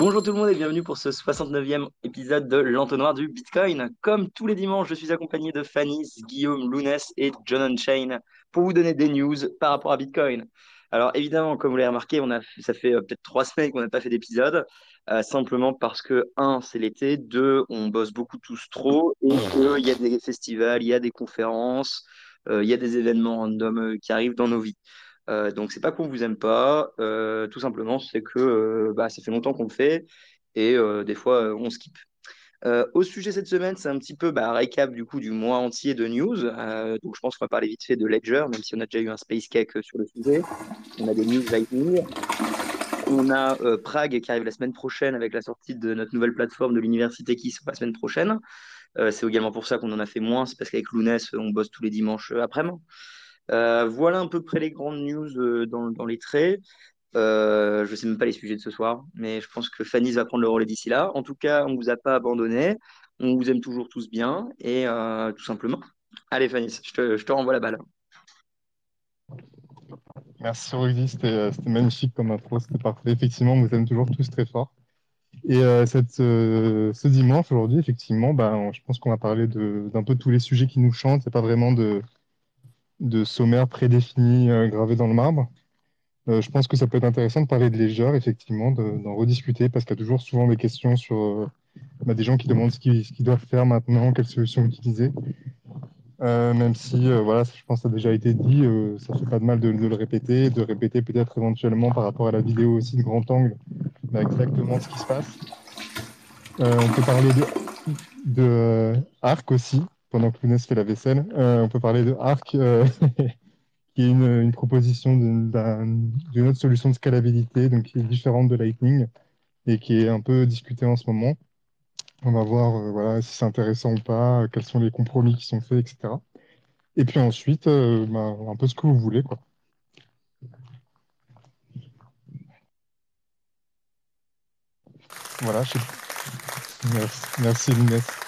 Bonjour tout le monde et bienvenue pour ce 69e épisode de l'entonnoir du Bitcoin. Comme tous les dimanches, je suis accompagné de Fanny, Guillaume, Lounès et John Chain pour vous donner des news par rapport à Bitcoin. Alors évidemment, comme vous l'avez remarqué, on a, ça fait euh, peut-être trois semaines qu'on n'a pas fait d'épisode, euh, simplement parce que, un, c'est l'été, deux, on bosse beaucoup tous trop, et qu'il y a des festivals, il y a des conférences, euh, il y a des événements random qui arrivent dans nos vies. Euh, donc, c'est pas qu'on vous aime pas, euh, tout simplement, c'est que euh, bah, ça fait longtemps qu'on le fait et des fois on skip. au sujet cette semaine, c'est un petit peu bah, récap du coup du mois entier de news. donc, je pense qu'on va parler vite fait de Ledger, même si on a déjà eu un space cake sur le sujet. On a des news lightning. On a Prague qui arrive la semaine prochaine avec la sortie de notre nouvelle plateforme de l'université qui sera la semaine prochaine. c'est également pour ça qu'on en a fait moins, c'est parce qu'avec Lounès, on bosse tous les dimanches après-midi. Euh, voilà à peu près les grandes news euh, dans, les traits. Euh, je ne sais même pas les sujets de ce soir, mais je pense que Fanny va prendre le relais d'ici là. En tout cas, on ne vous a pas abandonné. On vous aime toujours tous bien et tout simplement. Allez, Fanny, je te, renvoie la balle. Merci, Rudy. C'était magnifique comme intro. C'était parfait. Effectivement, on vous aime toujours tous très fort. Et cette, ce dimanche, aujourd'hui, effectivement, bah, je pense qu'on va parler d'un peu tous les sujets qui nous chantent. C'est pas vraiment de, de sommaire prédéfini euh, gravé dans le marbre. Euh, je pense que ça peut être intéressant de parler de Ledger, effectivement, d'en rediscuter, parce qu'il y a toujours souvent des questions sur euh, bah, des gens qui demandent ce qu'ils doivent faire maintenant, quelles solutions utiliser. même si, voilà, je pense que ça a déjà été dit, ça ne fait pas de mal de, le répéter, de répéter peut-être éventuellement par rapport à la vidéo aussi de grand angle, bah, exactement ce qui se passe. on peut parler de Arc aussi, pendant que Lounès fait la vaisselle. Euh, on peut parler de Arc, euh, qui est une, proposition d'une autre solution de scalabilité, donc qui est différente de Lightning et qui est un peu discutée en ce moment. On va voir euh, voilà, si c'est intéressant ou pas, quels sont les compromis qui sont faits, etc. Et puis ensuite, bah, un peu ce que vous voulez. Quoi. Voilà, je... merci, merci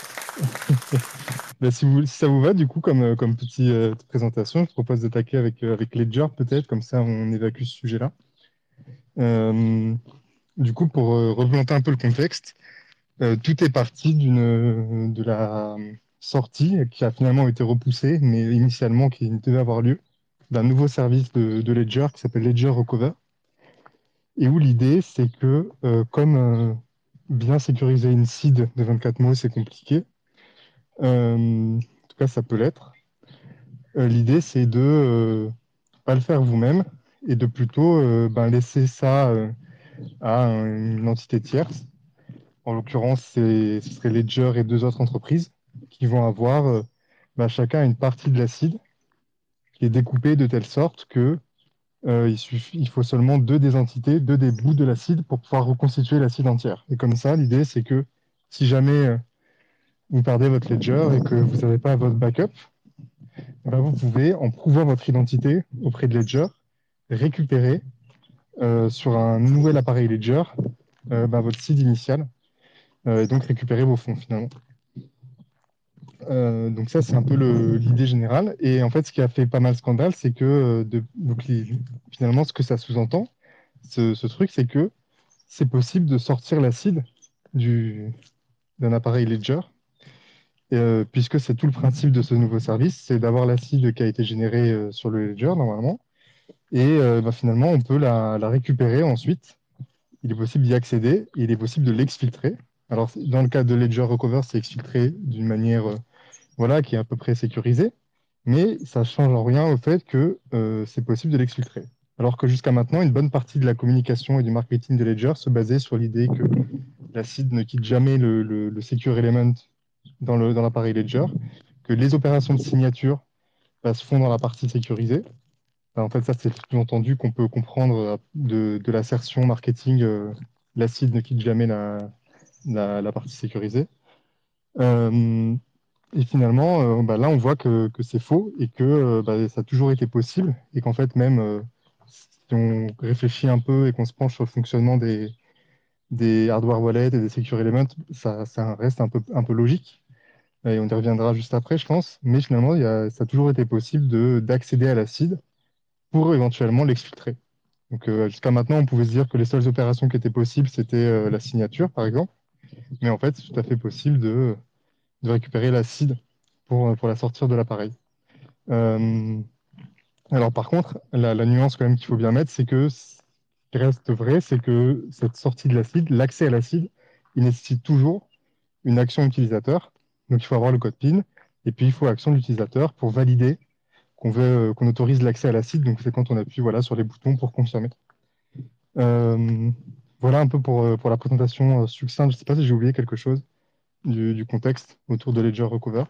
Bah, si, ça vous va, du coup, comme, euh, petite euh, présentation, je propose d'attaquer avec, euh, avec Ledger, peut-être, comme ça on évacue ce sujet-là. du coup, pour replanter un peu le contexte, tout est parti de la sortie qui a finalement été repoussée, mais initialement qui devait avoir lieu, d'un nouveau service de, de Ledger qui s'appelle Ledger Recover. Et où l'idée, c'est que comme bien sécuriser une seed de 24 mots, c'est compliqué, en tout cas, ça peut l'être. Euh, l'idée, c'est de ne euh, pas le faire vous-même et de plutôt ben, laisser ça à une entité tierce. En l'occurrence, ce serait Ledger et deux autres entreprises qui vont avoir ben, chacun une partie de l'acide qui est découpée de telle sorte que il faut seulement deux des entités, deux des bouts de l'acide pour pouvoir reconstituer l'acide entière. Et comme ça, l'idée, c'est que si jamais vous perdez votre ledger et que vous n'avez pas votre backup, eh ben, vous pouvez, en prouvant votre identité auprès de Ledger, récupérer euh, sur un nouvel appareil Ledger euh, ben, votre seed initial euh, et donc récupérer vos fonds finalement. donc ça, c'est un peu l'idée générale. Et en fait, ce qui a fait pas mal scandale, c'est que finalement, ce que ça sous-entend, ce, ce, truc, c'est que c'est possible de sortir l'acide d'un appareil Ledger euh, puisque c'est tout le principe de ce nouveau service, c'est d'avoir l'acide qui a été généré euh, sur le ledger normalement, et euh, bah, finalement on peut la, récupérer ensuite. Il est possible d'y accéder, il est possible de l'exfiltrer. Alors dans le cas de Ledger Recover, c'est exfiltré d'une manière voilà, qui est à peu près sécurisée, mais ça change en rien au fait que c'est possible de l'exfiltrer. Alors que jusqu'à maintenant, une bonne partie de la communication et du marketing de Ledger se basait sur l'idée que l'acide ne quitte jamais le secure element dans l'appareil dans Ledger, que les opérations de signature bah, se font dans la partie sécurisée. Bah, en fait, ça, c'est tout entendu qu'on peut comprendre euh, de, de l'assertion marketing, euh, l'acide ne quitte jamais la, la, partie sécurisée. Euh, et finalement, bah, là, on voit que, que c'est faux et que ça a toujours été possible et qu'en fait, même si on réfléchit un peu et qu'on se penche sur le fonctionnement des, des hardware wallets et des secure elements, ça, reste un peu, un peu logique et on y reviendra juste après, je pense. Mais finalement, ça a toujours été possible d'accéder à l'acide pour éventuellement l'exfiltrer. Donc euh, jusqu'à maintenant, on pouvait se dire que les seules opérations qui étaient possibles, c'était euh, la signature, par exemple. Mais en fait, c'est tout à fait possible de, de récupérer l'acide pour, pour la sortir de l'appareil. Euh, alors par contre, la, la nuance quand même qu'il faut bien mettre, c'est que qui reste vrai, c'est que cette sortie de l'acide, l'accès à l'acide, il nécessite toujours une action utilisateur. Donc il faut avoir le code PIN, et puis il faut action de l'utilisateur pour valider qu'on veut, qu'on autorise l'accès à l'acide. Donc c'est quand on appuie voilà, sur les boutons pour confirmer. Euh, voilà un peu pour, euh, pour la présentation euh, succincte. Je ne sais pas si j'ai oublié quelque chose du contexte autour de Ledger Recover.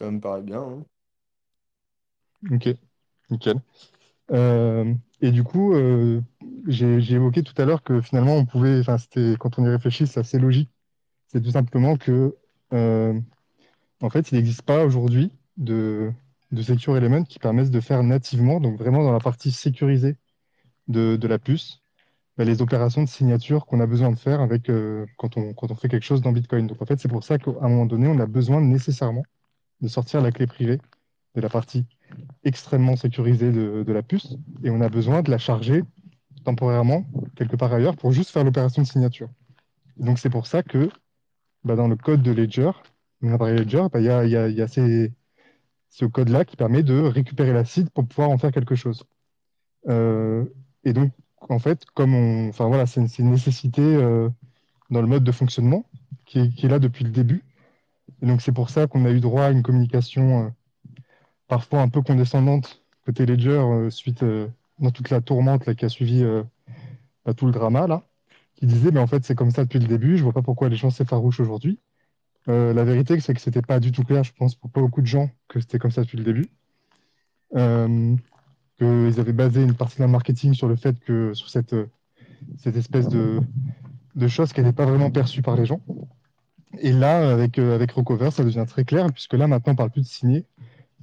Ça me paraît bien. hein. Ok, nickel. Euh, et du coup, euh, j'ai évoqué tout à l'heure que finalement, on pouvait, c'était, quand on y réfléchit, c'est assez logique. C'est tout simplement que, euh, en fait, il n'existe pas aujourd'hui de, de Secure Element qui permettent de faire nativement, donc vraiment dans la partie sécurisée de, de la puce, bah, les opérations de signature qu'on a besoin de faire avec, quand on, quand on fait quelque chose dans Bitcoin. Donc en fait, c'est pour ça qu'à un moment donné, on a besoin nécessairement de sortir la clé privée de la partie extrêmement sécurisée de, la puce et on a besoin de la charger temporairement quelque part ailleurs pour juste faire l'opération de signature. Et donc c'est pour ça que bah, dans le code de Ledger, bah, il y a, ces- ce code-là qui permet de récupérer l'acide pour pouvoir en faire quelque chose. Euh, et donc, en fait, comme on, enfin voilà, c'est une, nécessité euh, dans le mode de fonctionnement qui est là depuis le début. Et donc c'est pour ça qu'on a eu droit à une communication euh, parfois un peu condescendante côté Ledger euh, suite euh, dans toute la tourmente là, qui a suivi bah, tout le drama là, qui disait mais en fait c'est comme ça depuis le début, je vois pas pourquoi les gens s'effarouchent aujourd'hui. La vérité c'est que c'était pas du tout clair, je pense pour pas beaucoup de gens que c'était comme ça depuis le début. Qu'ils avaient basé une partie de leur marketing sur le fait que sur cette, cette espèce de, de choses qui n'étaient pas vraiment perçues par les gens. Et là, avec, euh, avec Recover, ça devient très clair, puisque là, maintenant, on ne parle plus de signer,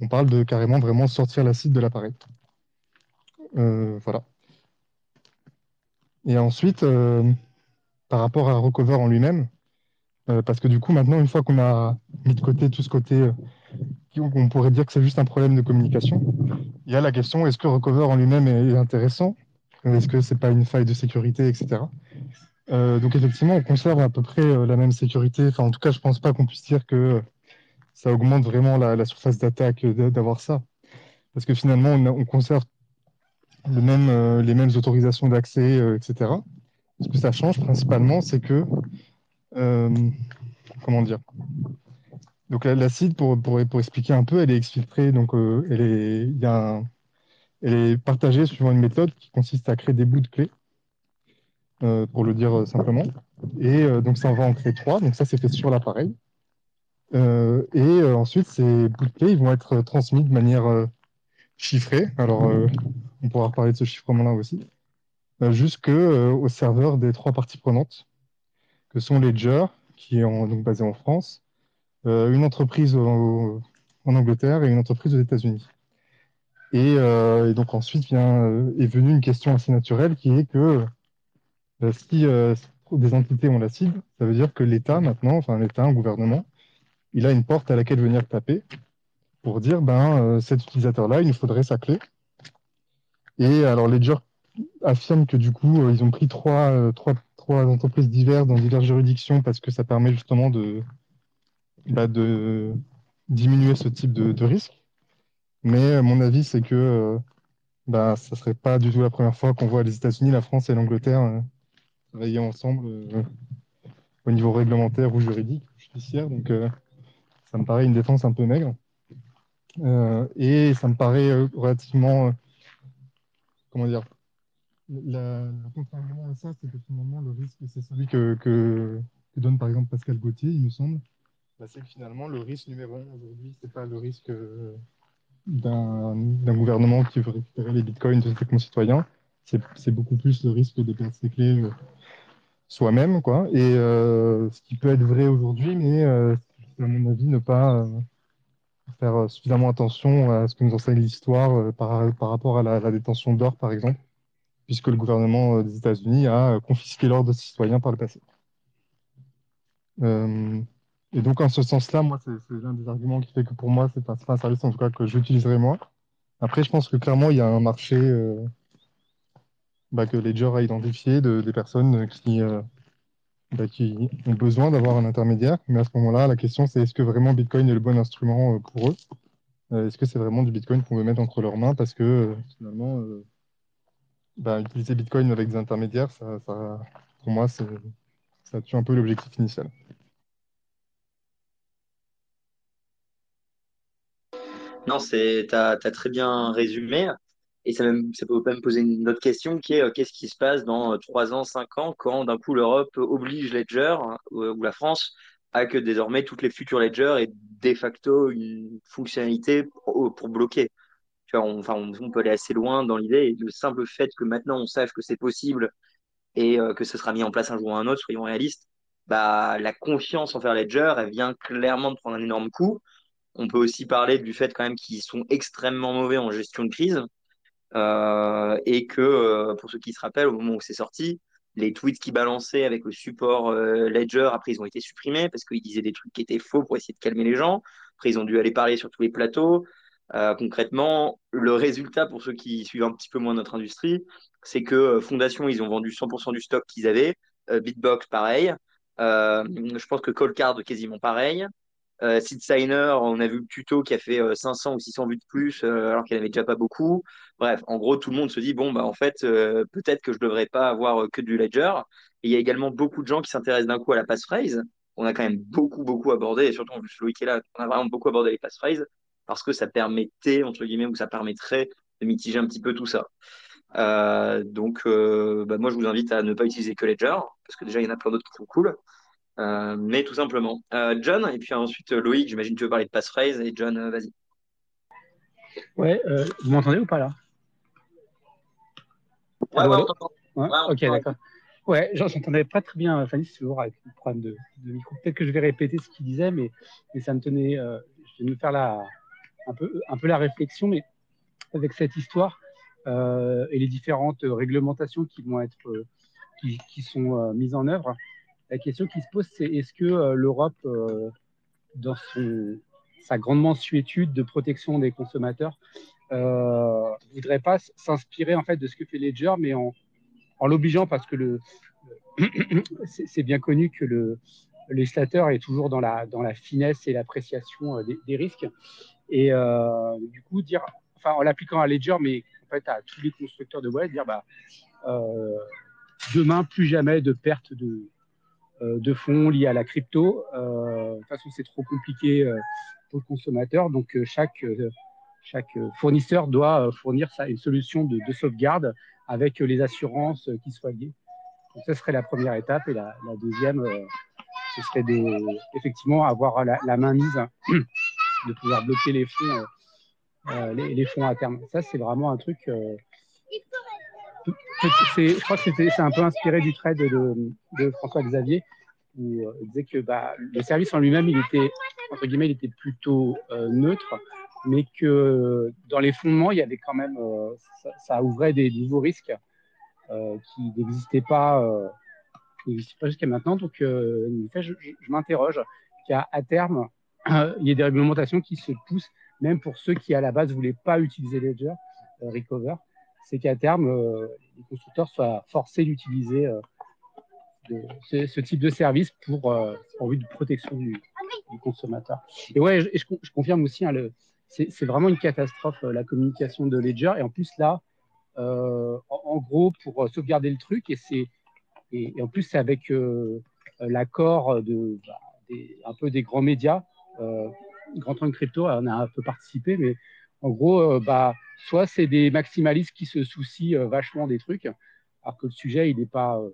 on parle de carrément vraiment sortir l'acide de l'appareil. Euh, voilà. Et ensuite, euh, par rapport à Recover en lui-même, parce que du coup, maintenant, une fois qu'on a mis de côté tout ce côté, on pourrait dire que c'est juste un problème de communication, il y a la question, est-ce que Recover en lui-même est, est intéressant? Est-ce que c'est pas une faille de sécurité, etc. Euh, donc effectivement, on conserve à peu près euh, la même sécurité. Enfin, en tout cas, je pense pas qu'on puisse dire que euh, ça augmente vraiment la, la surface d'attaque d'avoir ça. Parce que finalement, on, conserve les mêmes autorisations d'accès, etc. Ce que ça change principalement, c'est que, comment dire, donc la- l'acide, pour, pour, pour expliquer un peu, elle est exfiltrée, donc elle est, y a un- elle est partagée suivant une méthode qui consiste à créer des bouts de clés, euh, pour le dire euh, simplement. Et euh, donc ça, va en créer trois, donc ça c'est fait sur l'appareil. Et ensuite, ces bouts de clés, ils vont être transmis de manière chiffrée. Alors, on pourra reparler de ce chiffrement-là aussi, jusque au serveur des trois parties prenantes, que sont Ledger, qui est en- donc basé en France, une entreprise en Angleterre et une entreprise aux États-Unis. Et, donc ensuite vient, est venue une question assez naturelle qui est que si euh, des entités ont l'acide, ça veut dire que l'État maintenant, enfin l'État, un gouvernement, il a une porte à laquelle venir taper pour dire ben euh, cet utilisateur-là, il nous faudrait sa clé. Et alors Ledger affirme que du coup, euh, ils ont pris trois, euh, trois, trois entreprises diverses dans diverses juridictions parce que ça permet justement de, bah, de diminuer ce type de, risque. Mais euh, mon avis, c'est que euh, bah, ça serait pas du tout la première fois qu'on voit les États-Unis, la France et l'Angleterre euh, travailler ensemble euh, au niveau réglementaire ou juridique, judiciaire. Donc, euh, ça me paraît une défense un peu maigre. Euh, et ça me paraît relativement, comment dire, la, le contre-argument à ça, c'est que finalement, le risque, c'est celui que, que, donne par exemple Pascal Gauthier, il me semble. Bah, c'est que finalement, le risque numéro un aujourd'hui, c'est pas le risque d'un gouvernement qui veut récupérer les bitcoins de ses concitoyens. C'est beaucoup plus le risque de perdre ses clés soi-même, quoi. Et euh, ce qui peut être vrai aujourd'hui, mais euh, à mon avis, ne pas euh, faire suffisamment attention à ce que nous enseigne l'histoire par, par rapport à la, détention d'or, par exemple, puisque le gouvernement des États-Unis a confisqué l'or de ses citoyens par le passé. Et donc, en ce sens-là, moi, c'est l'un des arguments qui fait que pour moi, c'est pas, pas un service en tout cas que j'utiliserai moi. Après, je pense que clairement, il y a un marché bah, que Ledger a identifié de, des personnes qui, euh, bah, qui ont besoin d'avoir un intermédiaire. Mais à ce moment-là, la question, c'est est-ce que vraiment Bitcoin est le bon instrument euh, pour eux? Est-ce que c'est vraiment du Bitcoin qu'on veut mettre entre leurs mains? Parce que finalement, bah, utiliser Bitcoin avec des intermédiaires, pour moi, ça tue un peu l'objectif initial. Non, t'as, as très bien résumé. Et ça, même, ça peut même poser une autre question qui est euh, qu'est-ce qui se passe dans 3 euh, ans, 5 ans, quand d'un coup l'Europe oblige Ledger euh, ou la France à que désormais toutes les futures Ledger aient de facto une fonctionnalité pour, bloquer. On, on, peut aller assez loin dans l'idée le simple fait que maintenant on sache que c'est possible et que ce sera mis en place un jour ou un autre, soyons réalistes, bah, la confiance envers Ledger, elle vient clairement de prendre un énorme coup. On peut aussi parler du fait quand même qu'ils sont extrêmement mauvais en gestion de crise et que, euh, pour ceux qui se rappellent, au moment où c'est sorti, les tweets qu'ils balançaient avec le support euh, Ledger, après ils ont été supprimés parce qu'ils disaient des trucs qui étaient faux pour essayer de calmer les gens. Après ils ont dû aller parler sur tous les plateaux. concrètement, le résultat pour ceux qui suivent un petit peu moins notre industrie, c'est que Fondation, ils ont vendu 100% du stock qu'ils avaient. Bitbox, pareil. je pense que Coldcard, quasiment pareil. Euh, on a vu le tuto qui a fait 500 euh, ou 600 vues de plus, euh, alors qu'il avait déjà pas beaucoup. Bref, en gros, tout le monde se dit bon, bah en fait, peut-être que je devrais pas avoir que du ledger. Et il y a également beaucoup de gens qui s'intéressent d'un coup à la passphrase. On a quand même beaucoup, beaucoup abordé, et surtout en plus Loïc est là, on a vraiment beaucoup abordé les passphrases parce que ça permettait, entre guillemets, ou ça permettrait de mitiger un petit peu tout ça. donc, bah, moi, je vous invite à ne pas utiliser que Ledger, parce que déjà, il y en a plein d'autres qui sont cool. Euh, mais tout simplement. Euh, John, et puis ensuite euh, Loïc, j'imagine que tu veux parler de passphrase, et John, vas-y. Ouais, vous m'entendez ou pas là? Ouais, ouais, ouais, ok, d'accord. Ouais, j'entendais pas très bien Fanny, c'est toujours avec le problème de, micro. Peut-être que je vais répéter ce qu'il disait, mais, mais, ça me tenait. je vais me faire la, un, peu, un peu la réflexion, mais avec cette histoire et les différentes réglementations qui vont être qui, qui sont mises en œuvre, la question qui se pose, c'est est-ce que euh, l'Europe, euh, dans sa grande mensuétude de protection des consommateurs, ne euh, voudrait pas s'inspirer en fait de ce que fait Ledger, mais en, l'obligeant parce que le, c'est bien connu que le, législateur est toujours dans la, dans la finesse et l'appréciation des, risques. Et du coup, dire, enfin, en l'appliquant à Ledger, mais en fait à tous les constructeurs de wallet, dire bah, demain, plus jamais de perte de, de fonds liés à la crypto. Euh, de toute façon, c'est trop compliqué euh, pour le consommateur. Donc, chaque, chaque fournisseur doit fournir une solution de, sauvegarde avec les assurances qui soient liées. Donc, ça serait la première étape. Et la, deuxième, ce serait effectivement avoir la, main mise, de pouvoir bloquer les fonds, les, fonds à terme. Ça, c'est vraiment un truc je crois que c'est un peu inspiré du trade de, François Xavier, où euh, il disait que bah, le service en lui-même, il était, entre guillemets, il était plutôt euh, neutre, mais que dans les fondements, il y avait quand même, euh, ça, ouvrait des nouveaux risques qui n'existaient pas, jusqu'à maintenant. Donc, je, je m'interroge qu'à à terme, il y ait des réglementations qui se poussent, même pour ceux qui à la base ne voulaient pas utiliser Ledger, Recover, c'est qu'à terme, euh, les constructeurs soient forcés d'utiliser euh, ce, type de service pour, euh, en vue de protection du, consommateur. Et ouais, je, confirme aussi, hein, c'est vraiment une catastrophe la communication de Ledger. Et en plus, là, en, gros, pour sauvegarder le truc, et, et, en plus, c'est avec l'accord de, bah, un peu des grands médias. Grand Trunk Crypto, on a un peu participé, mais en gros, euh, bah, soit c'est des maximalistes qui se soucient euh, vachement des trucs, alors que le sujet, il n'est pas, euh,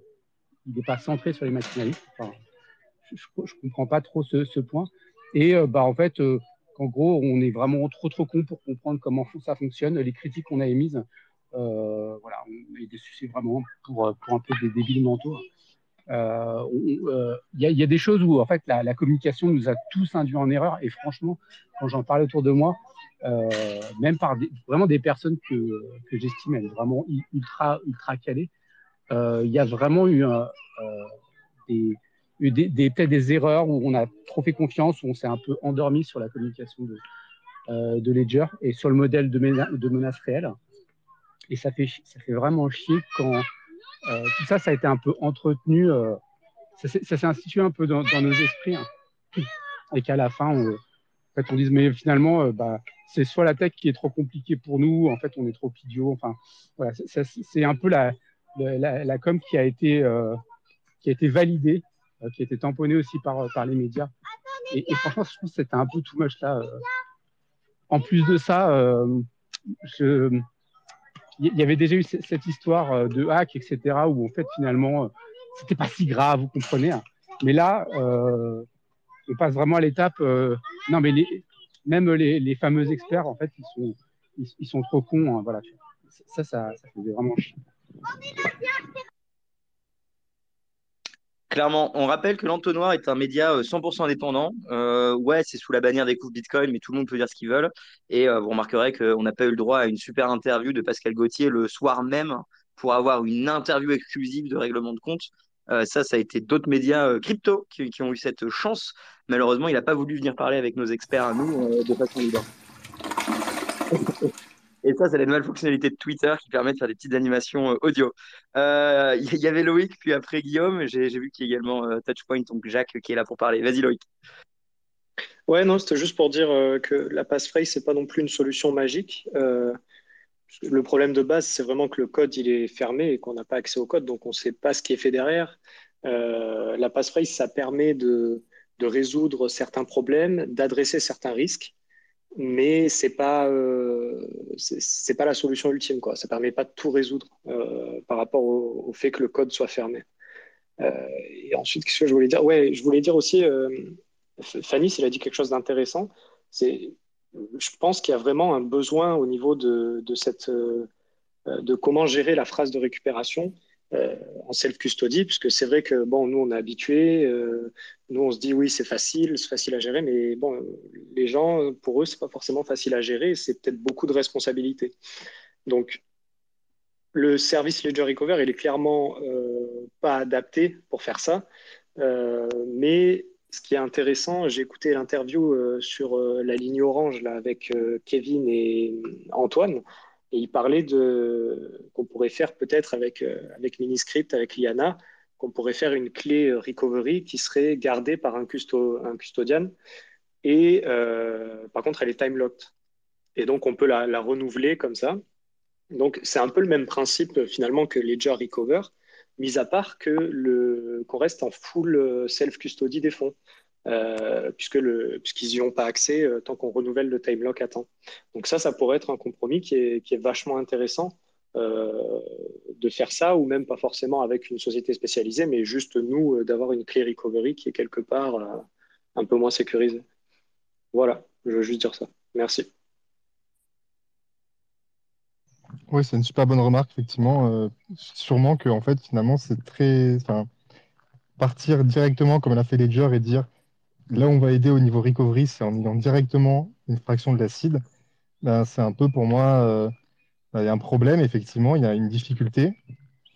il pas centré sur les maximalistes. je ne comprends pas trop ce, point. Et bah, en fait, en gros, on est vraiment trop trop con pour comprendre comment ça fonctionne. Les critiques qu'on a émises, voilà, c'est vraiment pour, pour un peu des débiles mentaux. Il y, a des choses où en fait la, communication nous a tous induits en erreur et franchement, quand j'en parle autour de moi, euh, même par vraiment des personnes que, que j'estime vraiment ultra, ultra calées. Euh, il y a vraiment eu euh, des, eu des, peut-être des erreurs où on a trop fait confiance, où on s'est un peu endormi sur la communication de, Ledger et sur le modèle de, de menace réelle. Et ça fait, ça fait vraiment chier quand tout ça, ça a été un peu entretenu, ça s'est institué un peu dans, nos esprits. Hein. Et qu'à la fin, on, en fait, on dise, mais finalement, bah, c'est soit la tech qui est trop compliquée pour nous, en fait, on est trop idiot. Enfin, voilà, c'est un peu la, com qui a été, qui a été validée euh, qui était tamponné aussi par, euh, les médias. Et, franchement, je trouve que c'était un peu too much là. Euh. En plus de ça, il y avait déjà eu cette histoire de hack, etc., où en fait, finalement, c'était pas si grave, vous comprenez. Hein. Mais là, on passe vraiment à l'étape. non, mais même les, fameux experts, en fait, ils sont, ils, sont trop cons. Hein, voilà. Ça, ça, ça faisait vraiment chier. Clairement, on rappelle que l'entonnoir est un média 100% euh, indépendant. Euh, ouais, c'est sous la bannière des coups Bitcoin, mais tout le monde peut dire ce qu'il veut. Et euh, vous remarquerez qu'on n'a pas eu le droit à une super interview de Pascal Gauthier le soir même pour avoir une interview exclusive de règlement de compte. Ça, ça a été d'autres médias crypto qui, ont eu cette chance. Malheureusement, il n'a pas voulu venir parler avec nos experts à nous de façon libre. Et ça, c'est la nouvelle fonctionnalité de Twitter qui permet de faire des petites animations euh, audio. Il euh, y avait Loïc, puis après Guillaume. J'ai vu qu'il y a également euh, Touchpoint, donc Jacques, qui est là pour parler. Vas-y, Loïc. Ouais, non, c'était juste pour dire que la passphrase, c'est pas non plus une solution magique. Le problème de base, c'est vraiment que le code, il est fermé et qu'on n'a pas accès au code, donc on ne sait pas ce qui est fait derrière. la passphrase, ça permet de, résoudre certains problèmes, d'adresser certains risques mais c'est pas euh, pas la solution ultime quoi. Ça permet pas de tout résoudre euh, par rapport au, fait que le code soit fermé. Euh, et ensuite, qu'est-ce que je voulais dire? Ouais, je voulais dire aussi, Fanny, elle a dit quelque chose d'intéressant. C'est, je pense qu'il y a vraiment un besoin au niveau de, de comment gérer la phrase de récupération euh, en self-custody, puisque c'est vrai que nous, on est habitués, euh, nous, on se dit oui, c'est facile, c'est facile à gérer, mais bon, les gens, pour eux, c'est pas forcément facile à gérer, c'est peut-être beaucoup de responsabilités. Donc, le service Ledger Recover, il est clairement euh, pas adapté pour faire ça, mais ce qui est intéressant, j'ai écouté l'interview sur la ligne orange là, avec Kevin et Antoine. Et il parlait de qu'on pourrait faire peut-être avec, euh, Miniscript, avec Liana, qu'on pourrait faire une clé euh, recovery qui serait gardée par un, custo, un custodian. Et euh, par contre, elle est time locked. Et donc, on peut la, la renouveler comme ça. Donc, c'est un peu le même principe finalement que Ledger Recover, mis à part que le, qu'on reste en full self-custody des fonds. Euh, puisque le, puisqu'ils n'y ont pas accès euh, tant qu'on renouvelle le time lock à temps. Donc ça, ça pourrait être un compromis qui est, qui est vachement intéressant euh, de faire ça, ou même pas forcément avec une société spécialisée, mais juste nous, d'avoir une clé recovery qui est quelque part un peu moins sécurisée. Voilà, je veux juste dire ça. Merci. Oui, c'est une super bonne remarque, effectivement. sûrement que, en fait, finalement, c'est très. Enfin, partir directement comme l'a fait Ledger et dire Là, on va aider au niveau recovery, c'est en ayant directement une fraction de l'acide. Ben, c'est un peu pour moi, euh, ben, il y a un problème, effectivement, il y a une difficulté,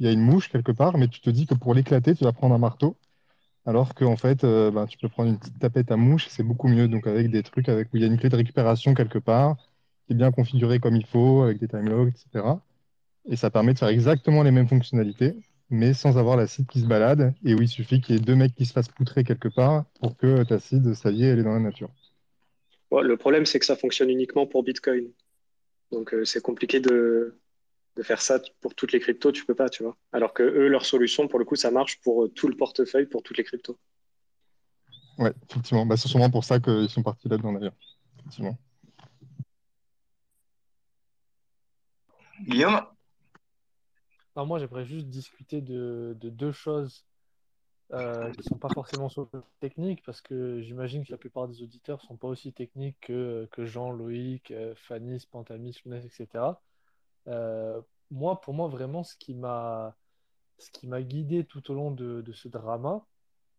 il y a une mouche quelque part, mais tu te dis que pour l'éclater, tu vas prendre un marteau, alors qu'en fait, euh, ben, tu peux prendre une petite tapette à mouche, c'est beaucoup mieux, donc avec des trucs avec, où il y a une clé de récupération quelque part, qui est bien configurée comme il faut, avec des time logs, etc. Et ça permet de faire exactement les mêmes fonctionnalités, mais sans avoir l'acide qui se balade, et où il suffit qu'il y ait deux mecs qui se fassent poutrer quelque part pour que ta acide, ça y est, elle est dans la nature. le problème, c'est que ça fonctionne uniquement pour Bitcoin. Donc, euh, c'est compliqué de, faire ça pour toutes les cryptos, tu peux pas, tu vois. Alors que eux, leur solution, pour le coup, ça marche pour euh, tout le portefeuille, pour toutes les cryptos. Ouais, effectivement. Bah, c'est sûrement pour ça qu'ils sont partis là-dedans, d'ailleurs. Effectivement. Guillaume moi, j'aimerais juste discuter de, deux choses euh, qui ne sont pas forcément sur le technique, parce que j'imagine que la plupart des auditeurs ne sont pas aussi techniques que, Jean, Loïc, euh, Fanny, Pantamis, Lounès, etc. Euh, moi, pour moi, vraiment, ce qui m'a guidé tout au long de, ce drama,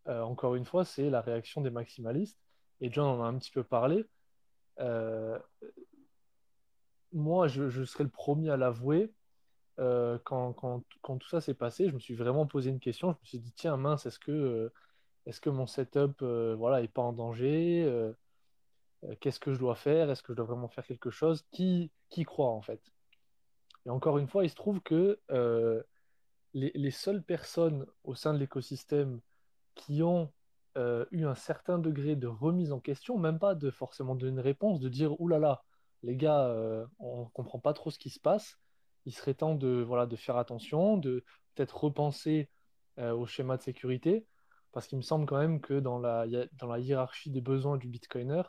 encore une fois, c'est la réaction des maximalistes. Et John en a un petit peu parlé. Moi, je, serais le premier à l'avouer euh, quand, quand, quand, tout ça s'est passé, je me suis vraiment posé une question. Je me suis dit, tiens, mince, est-ce que, euh, est-ce que mon setup voilà, est pas en danger Qu'est-ce que je dois faire Est-ce que je dois vraiment faire quelque chose qui, qui croit en fait? Et encore une fois, il se trouve que les, les, seules personnes au sein de l'écosystème qui ont eu un certain degré de remise en question, même pas de forcément donner une réponse, de dire oulala, là là, les gars, on ne comprend pas trop ce qui se passe, il serait temps de, voilà, de faire attention, de peut-être repenser au schéma de sécurité, parce qu'il me semble quand même que dans la, dans la hiérarchie des besoins du Bitcoiner,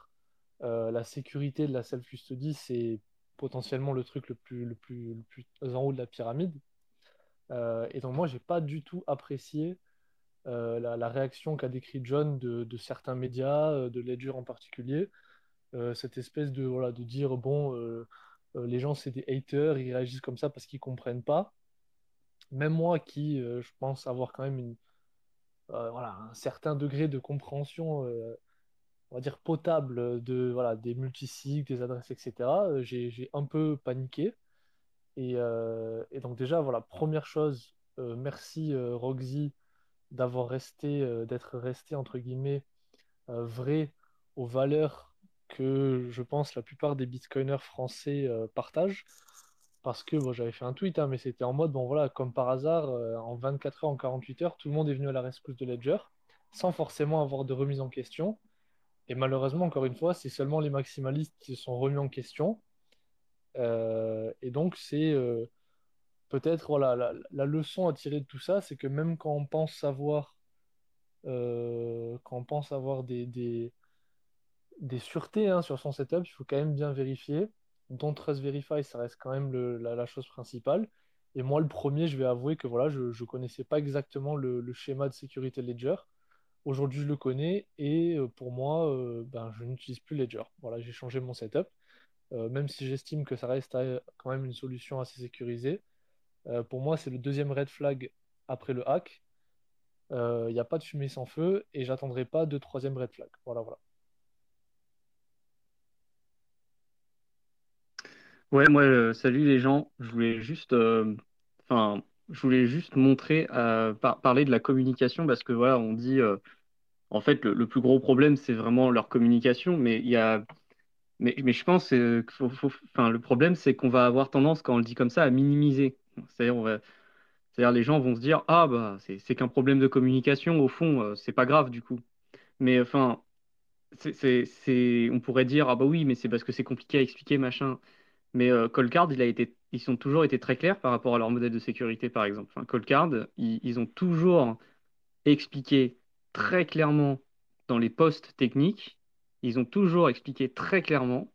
la sécurité de la self-custody, c'est potentiellement le truc le plus, le, plus, le plus en haut de la pyramide. et donc moi, j'ai pas du tout apprécié la, réaction qu'a décrit John de, de certains médias, de Ledger en particulier, cette espèce de, voilà, de dire, bon, les gens, c'est des haters, ils réagissent comme ça parce qu'ils comprennent pas. Même moi qui, je pense avoir quand même une, voilà, un certain degré de compréhension, on va dire, potable de, voilà, des multisites, des adresses, etc., j'ai un peu paniqué. Et, et, donc déjà, voilà, première chose, merci Roxy d'avoir resté, d'être resté, entre guillemets, vrai aux valeurs que je pense la plupart des bitcoiners français euh, partagent. Parce que bon, j'avais fait un tweet, hein, mais c'était en mode, bon voilà, comme par hasard, euh, en 24 heures, en 48 heures, tout le monde est venu à la rescousse de Ledger, sans forcément avoir de remise en question. Et malheureusement, encore une fois, c'est seulement les maximalistes qui se sont remis en question. Euh, et donc, c'est peut-être voilà, la, leçon à tirer de tout ça, c'est que même quand on pense quand on pense avoir des, des sûretés hein, sur son setup, il faut quand même bien vérifier. Don't Trust Verify, ça reste quand même la, chose principale. Et moi, le premier, je vais avouer que voilà, je ne connaissais pas exactement le, schéma de sécurité Ledger. Aujourd'hui, je le connais et euh, pour moi, euh, ben, je n'utilise plus Ledger. Voilà, j'ai changé mon setup. Euh, même si j'estime que ça reste quand même une solution assez sécurisée. pour moi, c'est le deuxième red flag après le hack. Il n'y a pas de fumée sans feu et j'attendrai pas de troisième red flag. Voilà, voilà. Ouais, moi, euh, salut les gens. Je voulais juste, euh, je voulais juste montrer, euh, parler de la communication parce que voilà, on dit, en fait, le, plus gros problème, c'est vraiment leur communication, mais il y a, mais, je pense enfin, le problème, c'est qu'on va avoir tendance, quand on le dit comme ça, à minimiser. C'est-à-dire, on les gens vont se dire, ah bah, c'est qu'un problème de communication. Au fond, c'est pas grave du coup. Mais enfin, on pourrait dire, ah bah oui, mais c'est parce que c'est compliqué à expliquer, machin. Mais euh, Colcard, ils ont toujours été très clairs par rapport à leur modèle de sécurité, par exemple. Enfin, Colcard, ils, ont toujours expliqué très clairement dans les postes techniques, ils ont toujours expliqué très clairement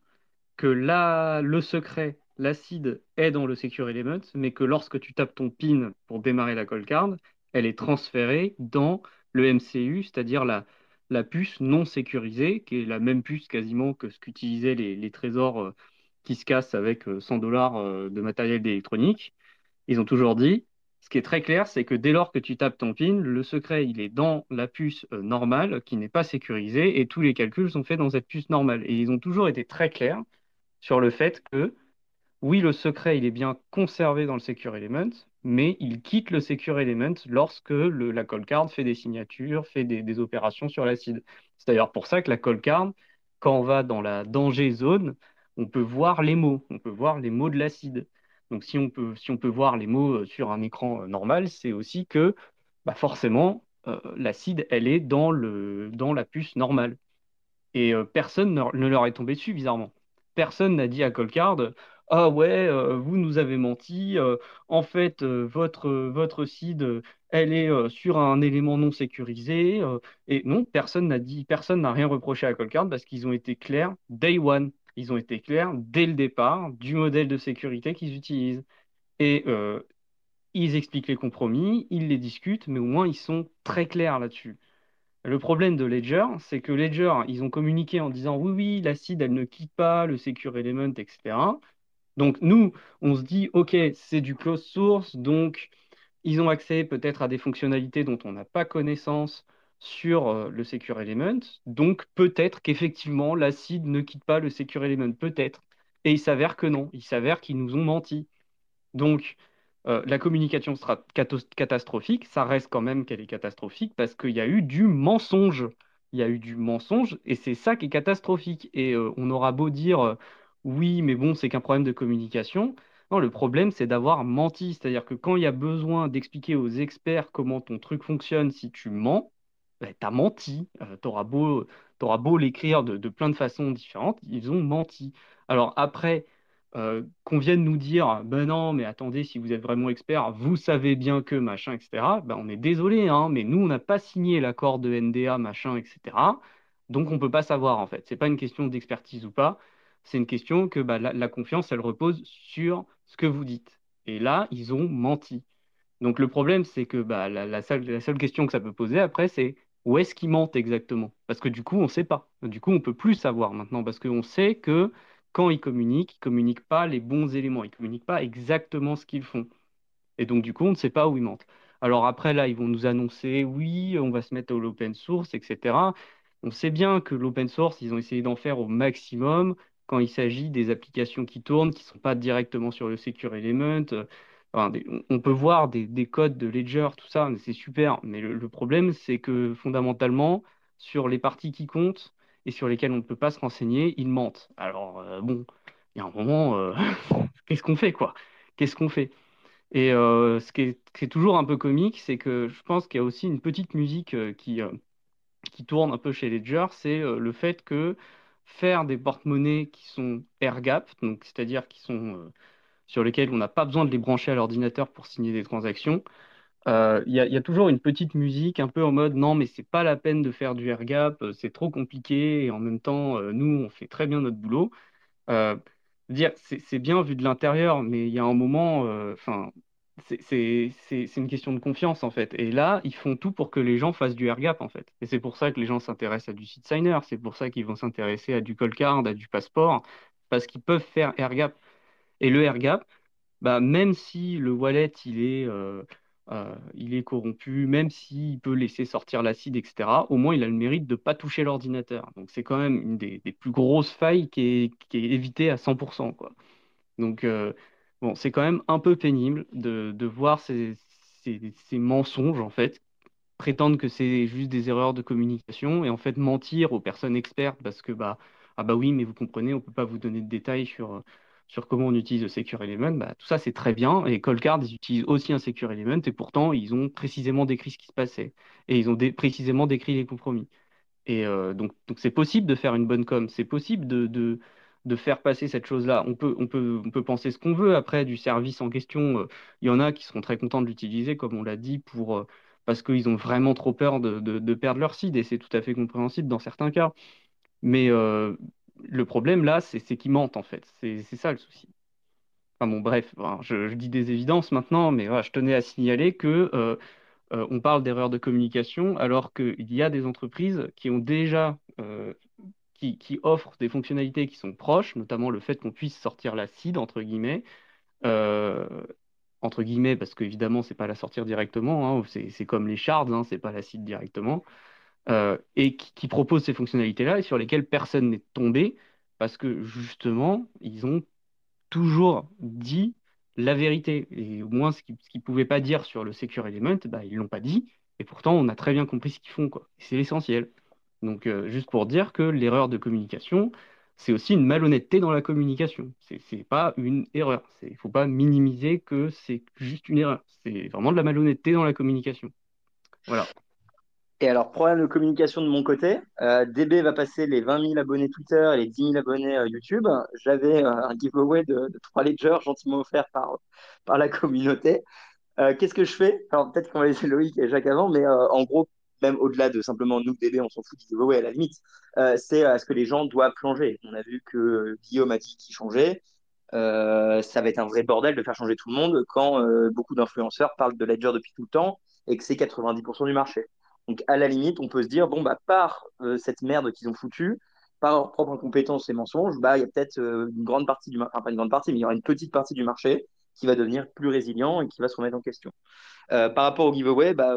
que là, le secret, l'acide est dans le Secure Element, mais que lorsque tu tapes ton PIN pour démarrer la Colcard, elle est transférée dans le MCU, c'est-à-dire la, puce non sécurisée, qui est la même puce quasiment que ce qu'utilisaient les, les trésors. Euh, qui se casse avec 100 euh, dollars euh, de matériel électronique. Ils ont toujours dit, ce qui est très clair, c'est que dès lors que tu tapes ton PIN, le secret, il est dans la puce euh, normale qui n'est pas sécurisée et tous les calculs sont faits dans cette puce normale. Et ils ont toujours été très clairs sur le fait que, oui, le secret, il est bien conservé dans le Secure Element, mais il quitte le Secure Element lorsque la call card fait des signatures, fait des, des opérations sur l'acide. C'est d'ailleurs pour ça que la call card, quand on va dans la danger zone, on peut voir les mots, on peut voir les mots de l'acide. Donc si on peut, si on peut voir les mots euh, sur un écran euh, normal, c'est aussi que bah forcément, euh, l'acide, elle est dans, la puce normale. Et personne ne, leur est tombé dessus, bizarrement. Personne n'a dit à Colcard, ah ouais, vous nous avez menti, en fait, votre, votre seed, elle est sur un élément non sécurisé. et non, personne n'a dit, personne n'a rien reproché à Colcard parce qu'ils ont été clairs day one ils ont été clairs dès le départ du modèle de sécurité qu'ils utilisent. Et euh, ils expliquent les compromis, ils les discutent, mais au moins ils sont très clairs là-dessus. Le problème de Ledger, c'est que Ledger, ils ont communiqué en disant oui, oui, l'acide, elle ne quitte pas le secure element, etc. Donc nous, on se dit, OK, c'est du closed source, donc ils ont accès peut-être à des fonctionnalités dont on n'a pas connaissance sur euh, le Secure Element. Donc peut-être qu'effectivement l'acide ne quitte pas le Secure Element, peut-être. Et il s'avère que non, il s'avère qu'ils nous ont menti. Donc euh, la communication sera catastrophique, ça reste quand même qu'elle est catastrophique parce qu'il y a eu du mensonge. Il y a eu du mensonge et c'est ça qui est catastrophique. Et euh, on aura beau dire oui, mais bon, c'est qu'un problème de communication. Non, le problème, c'est d'avoir menti. C'est-à-dire que quand il y a besoin d'expliquer aux experts comment ton truc fonctionne si tu mens, ben, tu as menti. tu auras beau, beau l'écrire de, de plein de façons différentes, ils ont menti. Alors après, euh, qu'on vienne nous dire ben non, mais attendez, si vous êtes vraiment expert, vous savez bien que machin, etc. Ben on est désolé, hein, mais nous, on n'a pas signé l'accord de NDA, machin, etc. Donc on ne peut pas savoir en fait. C'est pas une question d'expertise ou pas. C'est une question que bah, la, confiance, elle repose sur ce que vous dites. Et là, ils ont menti. Donc le problème, c'est que bah, la, seule, la seule question que ça peut poser après, c'est où est-ce qu'ils mentent exactement? Parce que du coup, on ne sait pas. Du coup, on ne peut plus savoir maintenant, parce qu'on sait que quand ils communiquent, ils ne communiquent pas les bons éléments, ils ne communiquent pas exactement ce qu'ils font. Et donc, du coup, on ne sait pas où ils mentent. Alors après, là, ils vont nous annoncer, oui, on va se mettre à l'open source, etc. On sait bien que l'open source, ils ont essayé d'en faire au maximum quand il s'agit des applications qui tournent, qui ne sont pas directement sur le Secure Element. On peut voir des, codes de Ledger, tout ça, c'est super. Mais le problème, c'est que fondamentalement, sur les parties qui comptent, et sur lesquels on ne peut pas se renseigner, ils mentent. Alors, euh, bon, il y a un moment, euh, qu'est-ce qu'on fait, quoi? Qu'est-ce qu'on fait? Et euh, ce qui est, toujours un peu comique, c'est que je pense qu'il y a aussi une petite musique qui, tourne un peu chez Ledger, c'est le fait que faire des porte-monnaies qui sont air-gap, donc c'est-à-dire qui sont sur lesquels on n'a pas besoin de les brancher à l'ordinateur pour signer des transactions, euh, il y, a toujours une petite musique un peu en mode non, mais c'est pas la peine de faire du air gap, euh, c'est trop compliqué et en même temps, euh, nous, on fait très bien notre boulot. c'est bien vu de l'intérieur, mais il y a un moment, enfin, c'est une question de confiance en fait. Et là, ils font tout pour que les gens fassent du air gap en fait. Et c'est pour ça que les gens s'intéressent à du seed signer, c'est pour ça qu'ils vont s'intéresser à du call card, à du passeport, parce qu'ils peuvent faire air gap. Et le air gap, bah, même si le wallet il est euh, il est corrompu, même s'il peut laisser sortir l'acide, etc., au moins il a le mérite de ne pas toucher l'ordinateur. Donc c'est quand même une des, plus grosses failles qui est, qui est évitée à 100%. Quoi. Donc euh, bon, c'est quand même un peu pénible de, de voir ces, ces, ces, mensonges, en fait, prétendre que c'est juste des erreurs de communication et en fait mentir aux personnes expertes parce que, bah, ah bah oui, mais vous comprenez, on ne peut pas vous donner de détails sur sur comment on utilise le Secure Element, bah, tout ça c'est très bien. Et Coldcard, ils utilisent aussi un Secure Element et pourtant ils ont précisément décrit ce qui se passait et ils ont précisément décrit les compromis. Et euh, donc c'est possible de faire une bonne com, c'est possible de, faire passer cette chose-là. On peut, penser ce qu'on veut après du service en question. Euh, il y en a qui seront très contents de l'utiliser, comme on l'a dit, pour, euh, parce qu'ils ont vraiment trop peur de, de, perdre leur seed et c'est tout à fait compréhensible dans certains cas. Mais, le problème là, c'est qu'ils mentent en fait. C'est ça le souci. Enfin bon, bref, je, dis des évidences maintenant, mais je tenais à signaler que euh, euh, on parle d'erreurs de communication alors qu'il y a des entreprises qui ont déjà euh, qui, offrent des fonctionnalités qui sont proches, notamment le fait qu'on puisse sortir la CID entre guillemets. entre guillemets, parce qu'évidemment, c'est pas la sortir directement, hein, c'est comme les shards, hein, c'est pas la CID directement. Euh, et qui, proposent ces fonctionnalités-là et sur lesquelles personne n'est tombé parce que justement, ils ont toujours dit la vérité. Et au moins, ce qu'ils ne pouvaient pas dire sur le Secure Element, bah, ils ne l'ont pas dit. Et pourtant, on a très bien compris ce qu'ils font. C'est l'essentiel. Donc, euh, juste pour dire que l'erreur de communication, c'est aussi une malhonnêteté dans la communication. Ce n'est pas une erreur. Il ne faut pas minimiser que c'est juste une erreur. C'est vraiment de la malhonnêteté dans la communication. Voilà. Et alors, problème de communication de mon côté, euh, DB va passer les 20 000 abonnés Twitter et les 10 000 abonnés euh, YouTube. J'avais euh, un giveaway de, de 3 ledgers gentiment offert par, par la communauté. Qu'est-ce que je fais? Alors, peut-être qu'on va laisser Loïc et Jacques avant, mais en gros, même au-delà de simplement nous, DB, on s'en fout du giveaway à la limite, c'est à ce que les gens doivent changer. On a vu que Guillaume a dit qu'il changeait. ça va être un vrai bordel de faire changer tout le monde quand beaucoup d'influenceurs parlent de Ledger depuis tout le temps et que c'est 90% du marché. Donc, à la limite, on peut se dire, bon, bah, par euh, cette merde qu'ils ont foutue, par leur propre incompétence et mensonges, bah, il y a peut-être euh, une grande partie du marché, enfin, pas une grande partie, mais il y aura une petite partie du marché qui va devenir plus résilient et qui va se remettre en question. Euh, par rapport au giveaway, bah,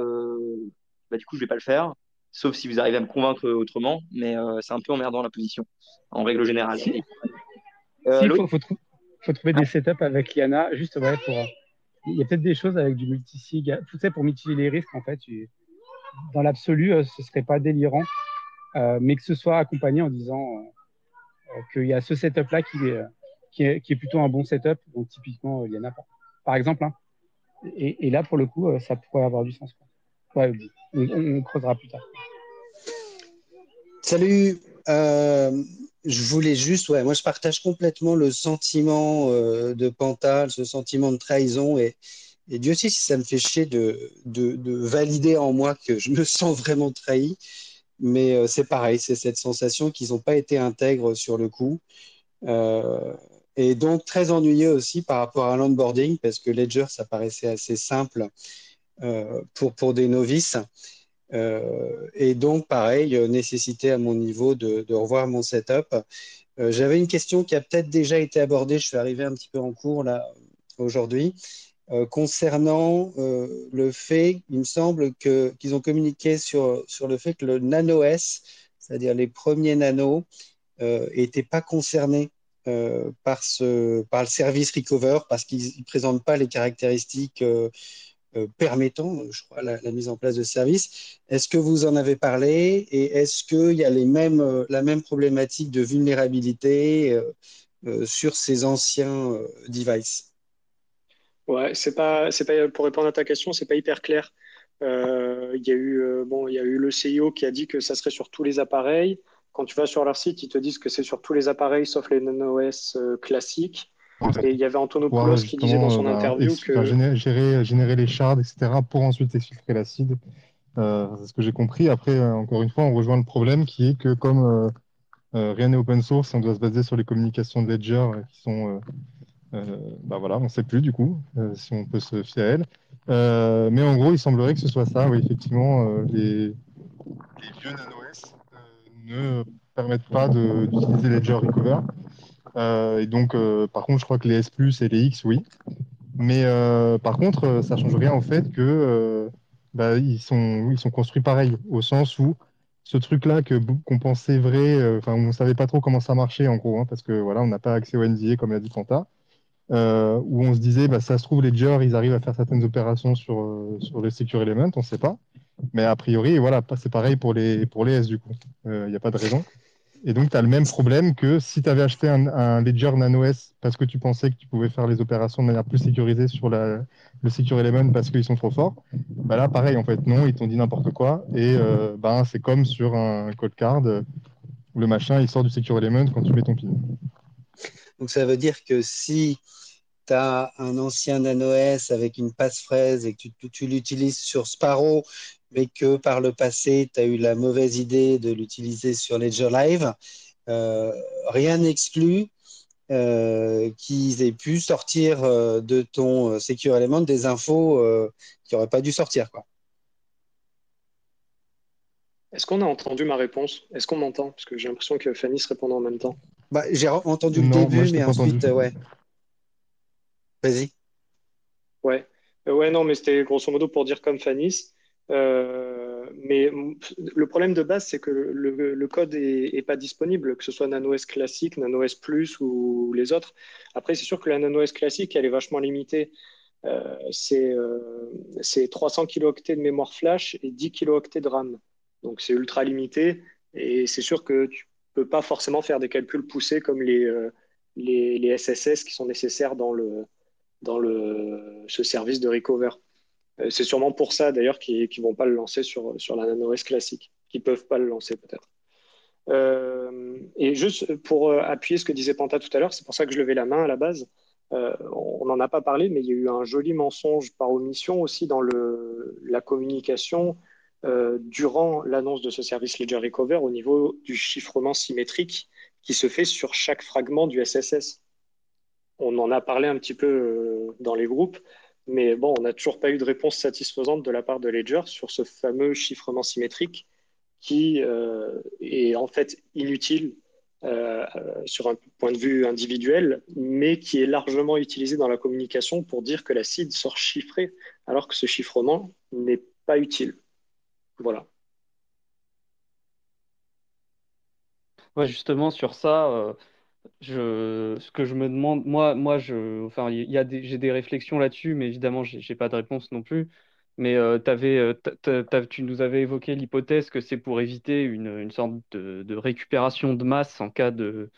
bah, du coup, je vais pas le faire, sauf si vous arrivez à me convaincre autrement, mais c'est un peu emmerdant la position, en règle générale. il faut, trouver des setups avec Yana, juste pour il y a peut-être des choses avec du multisig. Tu sais, pour mitiger les risques, en fait, dans l'absolu, euh, ce serait pas délirant, euh, mais que ce soit accompagné en disant euh, qu'il y a ce setup-là qui est, plutôt un bon setup. Donc, typiquement, il y en a pas. Par exemple, hein. et, là, pour le coup, ça pourrait avoir du sens. On, creusera plus tard. Salut. Je voulais juste, ouais, moi je partage complètement le sentiment de Pantal, ce sentiment de trahison et, et Dieu sait si ça me fait chier de, de, de, valider en moi que je me sens vraiment trahi. Mais euh, c'est pareil, c'est cette sensation qu'ils n'ont pas été intègres sur le coup. Euh, et donc très ennuyeux aussi par rapport à l'onboarding parce que Ledger, ça paraissait assez simple euh, pour, pour des novices. Et donc, pareil, nécessité à mon niveau de, de revoir mon setup. J'avais une question qui a peut-être déjà été abordée, je suis arrivé un petit peu en cours là aujourd'hui, euh, concernant euh, le fait, il me semble qu'ils qu ont communiqué sur, sur le fait que le Nano S, c'est-à-dire les premiers nanos, n'étaient pas concernés par, ce, par le service Recover parce qu'ils ne présentent pas les caractéristiques euh, permettant, je crois, la, mise en place de services. Est-ce que vous en avez parlé et est-ce qu'il y a les mêmes, euh, la même problématique de vulnérabilité euh, euh sur ces anciens euh, devices? Ouais, c'est pas, c'est pas pour répondre à ta question, c'est pas hyper clair. Euh, il y a eu, bon, il y a eu le CIO qui a dit que ça serait sur tous les appareils. Quand tu vas sur leur site, ils te disent que c'est sur tous les appareils sauf les NanoS classiques. Et il y avait Antonopoulos qui disait dans son bah, interview que. Générer, générer, les shards, etc., pour ensuite exfiltrer l'acide. Euh, c'est ce que j'ai compris. Après, euh, encore une fois, on rejoint le problème qui est que comme euh, euh rien n'est open source, on doit se baser sur les communications de Ledger euh, qui sont. Bah voilà, on ne sait plus du coup si on peut se fier à elles. mais en gros, il semblerait que ce soit ça. Oui, effectivement, les, les, vieux NanoS ne permettent pas d'utiliser Ledger Recover. Euh, et donc, euh, par contre, je crois que les S+, et les X, oui. Mais euh, par contre, ça change rien au fait que bah, ils, sont, ils sont construits pareil, au sens où ce truc-là que qu'on pensait vrai, enfin, on savait pas trop comment ça marchait en gros, hein, parce que voilà, on n'a pas accès au NDA comme l'a dit Fanta, euh, où on se disait, bah, ça se trouve, Ledger, ils arrivent à faire certaines opérations sur, euh, sur les Secure Element, on ne sait pas. Mais a priori, voilà, c'est pareil pour les, pour les S du coup. Il n'y a pas de raison. Et donc, tu as le même problème que si tu avais acheté un, un, Ledger Nano S parce que tu pensais que tu pouvais faire les opérations de manière plus sécurisée sur la, le Secure Element parce qu'ils sont trop forts. Bah là, pareil, en fait, non, ils t'ont dit n'importe quoi. Et euh, ben, c'est comme sur un code card où le machin, il sort du Secure Element quand tu mets ton PIN. Donc, ça veut dire que si tu as un ancien Nano S avec une passphrase et que tu, tu l'utilises sur Sparrow mais que par le passé, tu as eu la mauvaise idée de l'utiliser sur Ledger Live, euh, rien n'exclut euh, qu'ils aient pu sortir euh, de ton Secure Element des infos euh, qui n'auraient pas dû sortir. Quoi. Est-ce qu'on a entendu ma réponse? Est-ce qu'on m'entend? Parce que j'ai l'impression que Fanny se répond en même temps. Bah, j'ai entendu non, le début, moi, mais ensuite, ouais. Vas-y. Ouais. ouais, non, mais c'était grosso modo pour dire comme Fanny. Euh, mais le problème de base, c'est que le, le code est, est, pas disponible, que ce soit NanoS classique, NanoS Plus ou les autres. Après, c'est sûr que la NanoS classique, elle est vachement limitée. Euh, c'est euh, 300 kilooctets de mémoire flash et 10 kilooctets de RAM. Donc c'est ultra limité et c'est sûr que tu peux pas forcément faire des calculs poussés comme les, euh, les, les, SSS qui sont nécessaires dans, le, dans le, ce service de recover. Euh, c'est sûrement pour ça d'ailleurs qu'ils ne vont pas le lancer sur, sur la NanoS classique, qu'ils ne peuvent pas le lancer peut-être. Euh, et juste pour euh, appuyer ce que disait Panta tout à l'heure, c'est pour ça que je levais la main à la base. On n'en a pas parlé, mais il y a eu un joli mensonge par omission aussi dans le, la communication durant l'annonce de ce service Ledger Recover au niveau du chiffrement symétrique qui se fait sur chaque fragment du SSS. On en a parlé un petit peu dans les groupes. Mais on n'a toujours pas eu de réponse satisfaisante de la part de Ledger sur ce fameux chiffrement symétrique qui euh, est en fait inutile euh, sur un point de vue individuel, mais qui est largement utilisé dans la communication pour dire que la CID sort chiffrée, alors que ce chiffrement n'est pas utile. Voilà. Justement, sur ça, euh, ce que je me demande, moi, moi je, enfin, y a j'ai des réflexions là-dessus, mais évidemment, j'ai pas de réponse non plus. Mais euh, euh, tu nous avais évoqué l'hypothèse que c'est pour éviter une, une sorte de, récupération de masse en cas de,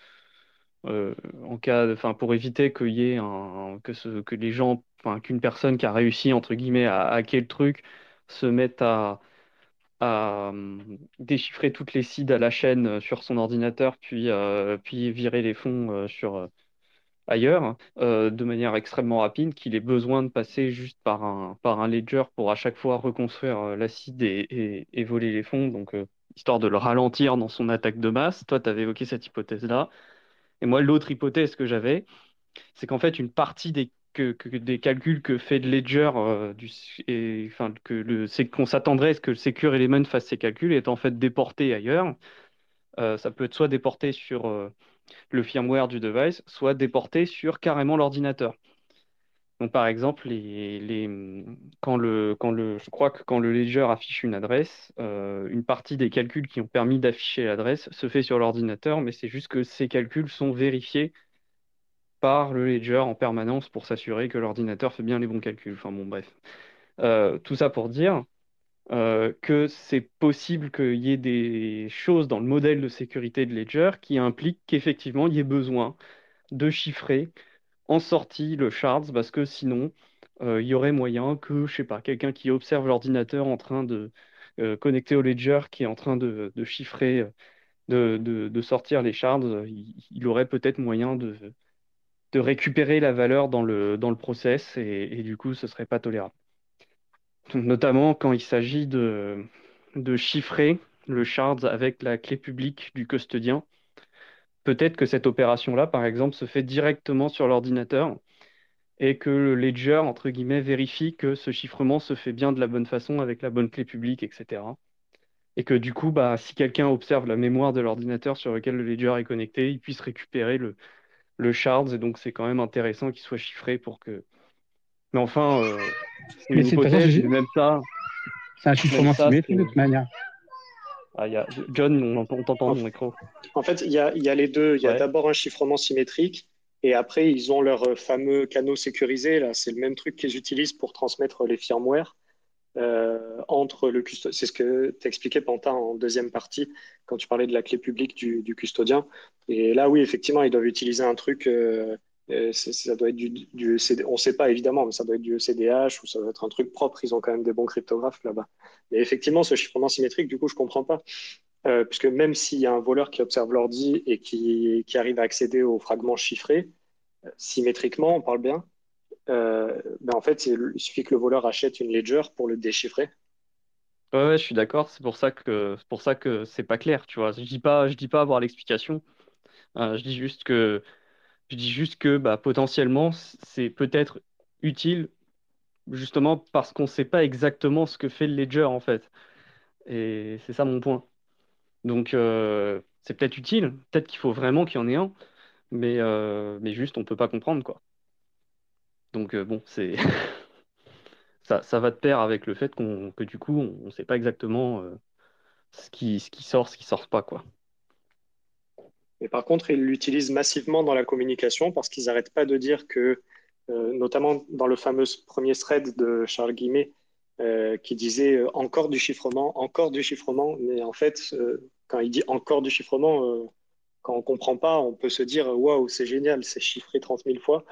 euh, en cas, enfin, pour éviter qu'il y ait un, que ce, que les gens, qu'une personne qui a réussi entre guillemets à hacker le truc se mette à hum, déchiffrer toutes les seeds à la chaîne euh, sur son ordinateur, puis, euh, puis virer les fonds euh, sur, euh, ailleurs euh, de manière extrêmement rapide, qu'il ait besoin de passer juste par un, par un ledger pour à chaque fois reconstruire euh, la seed et, et, et voler les fonds, donc euh, histoire de le ralentir dans son attaque de masse. Toi, tu avais évoqué cette hypothèse-là. Et moi, l'autre hypothèse que j'avais, c'est qu'en fait, une partie des, que, des calculs que fait le Ledger, euh, enfin, que le, c'est qu'on s'attendrait à ce que le Secure Element fasse ces calculs, est en fait déporté ailleurs. Euh, ça peut être soit déporté sur euh, le firmware du device, soit déporté sur carrément l'ordinateur. Donc, par exemple, quand le, je crois que quand le ledger affiche une adresse, une partie des calculs qui ont permis d'afficher l'adresse se fait sur l'ordinateur, mais c'est juste que ces calculs sont vérifiés par le ledger en permanence pour s'assurer que l'ordinateur fait bien les bons calculs. Enfin bon, bref. Euh, tout ça pour dire euh, que c'est possible qu'il y ait des choses dans le modèle de sécurité de Ledger qui impliquent qu'effectivement il y ait besoin de chiffrer en sortie le shards parce que sinon euh, il y aurait moyen que, je sais pas, quelqu'un qui observe l'ordinateur en train de connecter au Ledger qui est en train de, chiffrer, de, sortir les shards, il aurait peut-être moyen de, de récupérer la valeur dans le, dans le process et, du coup ce serait pas tolérable. Notamment quand il s'agit de, de chiffrer le shards avec la clé publique du custodien. Peut-être que cette opération-là, par exemple, se fait directement sur l'ordinateur et que le ledger, entre guillemets, vérifie que ce chiffrement se fait bien de la bonne façon avec la bonne clé publique, etc. Et que du coup, bah, si quelqu'un observe la mémoire de l'ordinateur sur lequel le ledger est connecté, il puisse récupérer le, le shards. Et donc, c'est quand même intéressant qu'il soit chiffré pour que. Mais enfin, euh, c'est une de hypothèse, même ça. C'est un chiffrement symétrique de toute manière. Ah, il y a... John, on entend, on t'entend mon micro. En fait, il y a, il y a les deux. Il y a Ouais. d'abord un chiffrement symétrique et après, ils ont leur euh, fameux canaux sécurisés. Là, c'est le même truc qu'ils utilisent pour transmettre les firmware euh, entre le. C'est ce que tu expliquais, Pantin, en deuxième partie, quand tu parlais de la clé publique du, custodien. Et là, oui, effectivement, ils doivent utiliser un truc. euh, euh, ça doit être du, on ne sait pas évidemment, mais ça doit être du ECDH ou ça doit être un truc propre. Ils ont quand même des bons cryptographes là-bas. Mais effectivement, ce chiffrement symétrique, du coup, je comprends pas. Euh, puisque même s'il y a un voleur qui observe l'ordi et qui, qui arrive à accéder aux fragments chiffrés, symétriquement, on parle bien, ben en fait, il suffit que le voleur achète une ledger pour le déchiffrer. Ouais, je suis d'accord. C'est pour ça que c'est pour ça que c'est pas clair, tu vois. Je dis pas, je dis pas avoir l'explication. Euh, je dis juste que je dis juste que bah, potentiellement c'est peut-être utile justement parce qu'on sait pas exactement ce que fait le ledger en fait. Et c'est ça mon point. Donc euh, c'est peut-être utile. Peut-être qu'il faut vraiment qu'il y en ait un, mais euh, mais juste on peut pas comprendre quoi. Donc euh, bon, c'est ça, ça va de pair avec le fait qu'on que du coup on, on sait pas exactement euh, ce qui ce qui sort, ce qui sort pas quoi. Par contre, ils l'utilisent massivement dans la communication parce qu'ils n'arrêtent pas de dire que, euh, notamment dans le fameux premier thread de Charles Guillemet, euh, qui disait encore du chiffrement, encore du chiffrement. Mais en fait, quand il dit encore du chiffrement, quand on ne comprend pas, on peut se dire waouh, c'est génial, c'est chiffré 30 000 fois.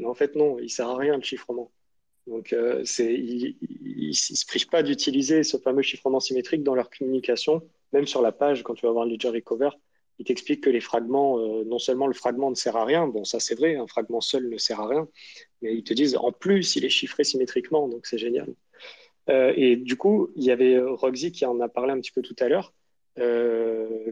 Mais en fait, non, il ne sert à rien le chiffrement. Donc, euh, ils ne se privent pas d'utiliser ce fameux chiffrement symétrique dans leur communication, même sur la page, quand tu vas voir Ledger Recover il t'explique que les fragments, euh, non seulement le fragment ne sert à rien, bon ça c'est vrai, un fragment seul ne sert à rien, mais ils te disent en plus il est chiffré symétriquement, donc c'est génial. Euh, et du coup, il y avait Roxy qui en a parlé un petit peu tout à l'heure.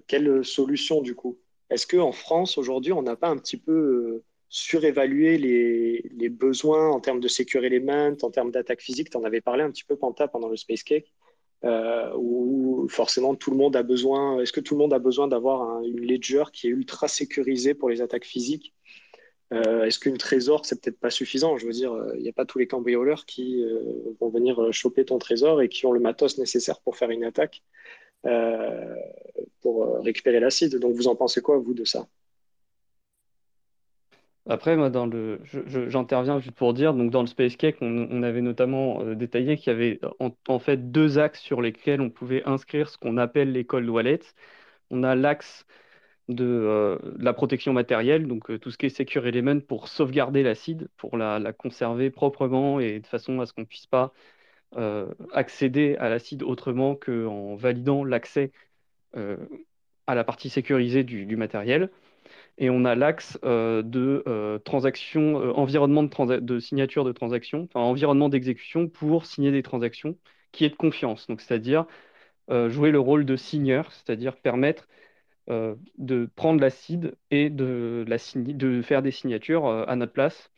Quelle solution du coup? Est-ce qu'en France aujourd'hui on n'a pas un petit peu euh, surévalué les, besoins en termes de secure element, en termes d'attaque physique Tu en avais parlé un petit peu Panta pendant le Space Cake euh, où forcément tout le monde a besoin. Est-ce que tout le monde a besoin d'avoir un, une ledger qui est ultra sécurisée pour les attaques physiques? Euh, Est-ce qu'une trésor c'est peut-être pas suffisant? Je veux dire, il n'y a pas tous les cambrioleurs qui euh, vont venir choper ton trésor et qui ont le matos nécessaire pour faire une attaque pour récupérer l'acide. Donc vous en pensez quoi vous de ça? Après, moi, dans le, j'interviens juste pour dire, donc dans le Space Cake, on, avait notamment euh, détaillé qu'il y avait en, fait deux axes sur lesquels on pouvait inscrire ce qu'on appelle l'école wallet. On a l'axe de, euh, la protection matérielle, donc euh, tout ce qui est Secure Element pour sauvegarder l'acide, pour la, conserver proprement et de façon à ce qu'on ne puisse pas accéder à l'acide autrement qu'en validant l'accès à la partie sécurisée du matériel et on a l'axe euh, de euh, transaction, euh, environnement de, signature de transaction, enfin environnement d'exécution pour signer des transactions qui est de confiance. Donc, c'est-à-dire jouer le rôle de signeur, c'est-à-dire permettre de prendre l'acide et de, la faire des signatures à notre place,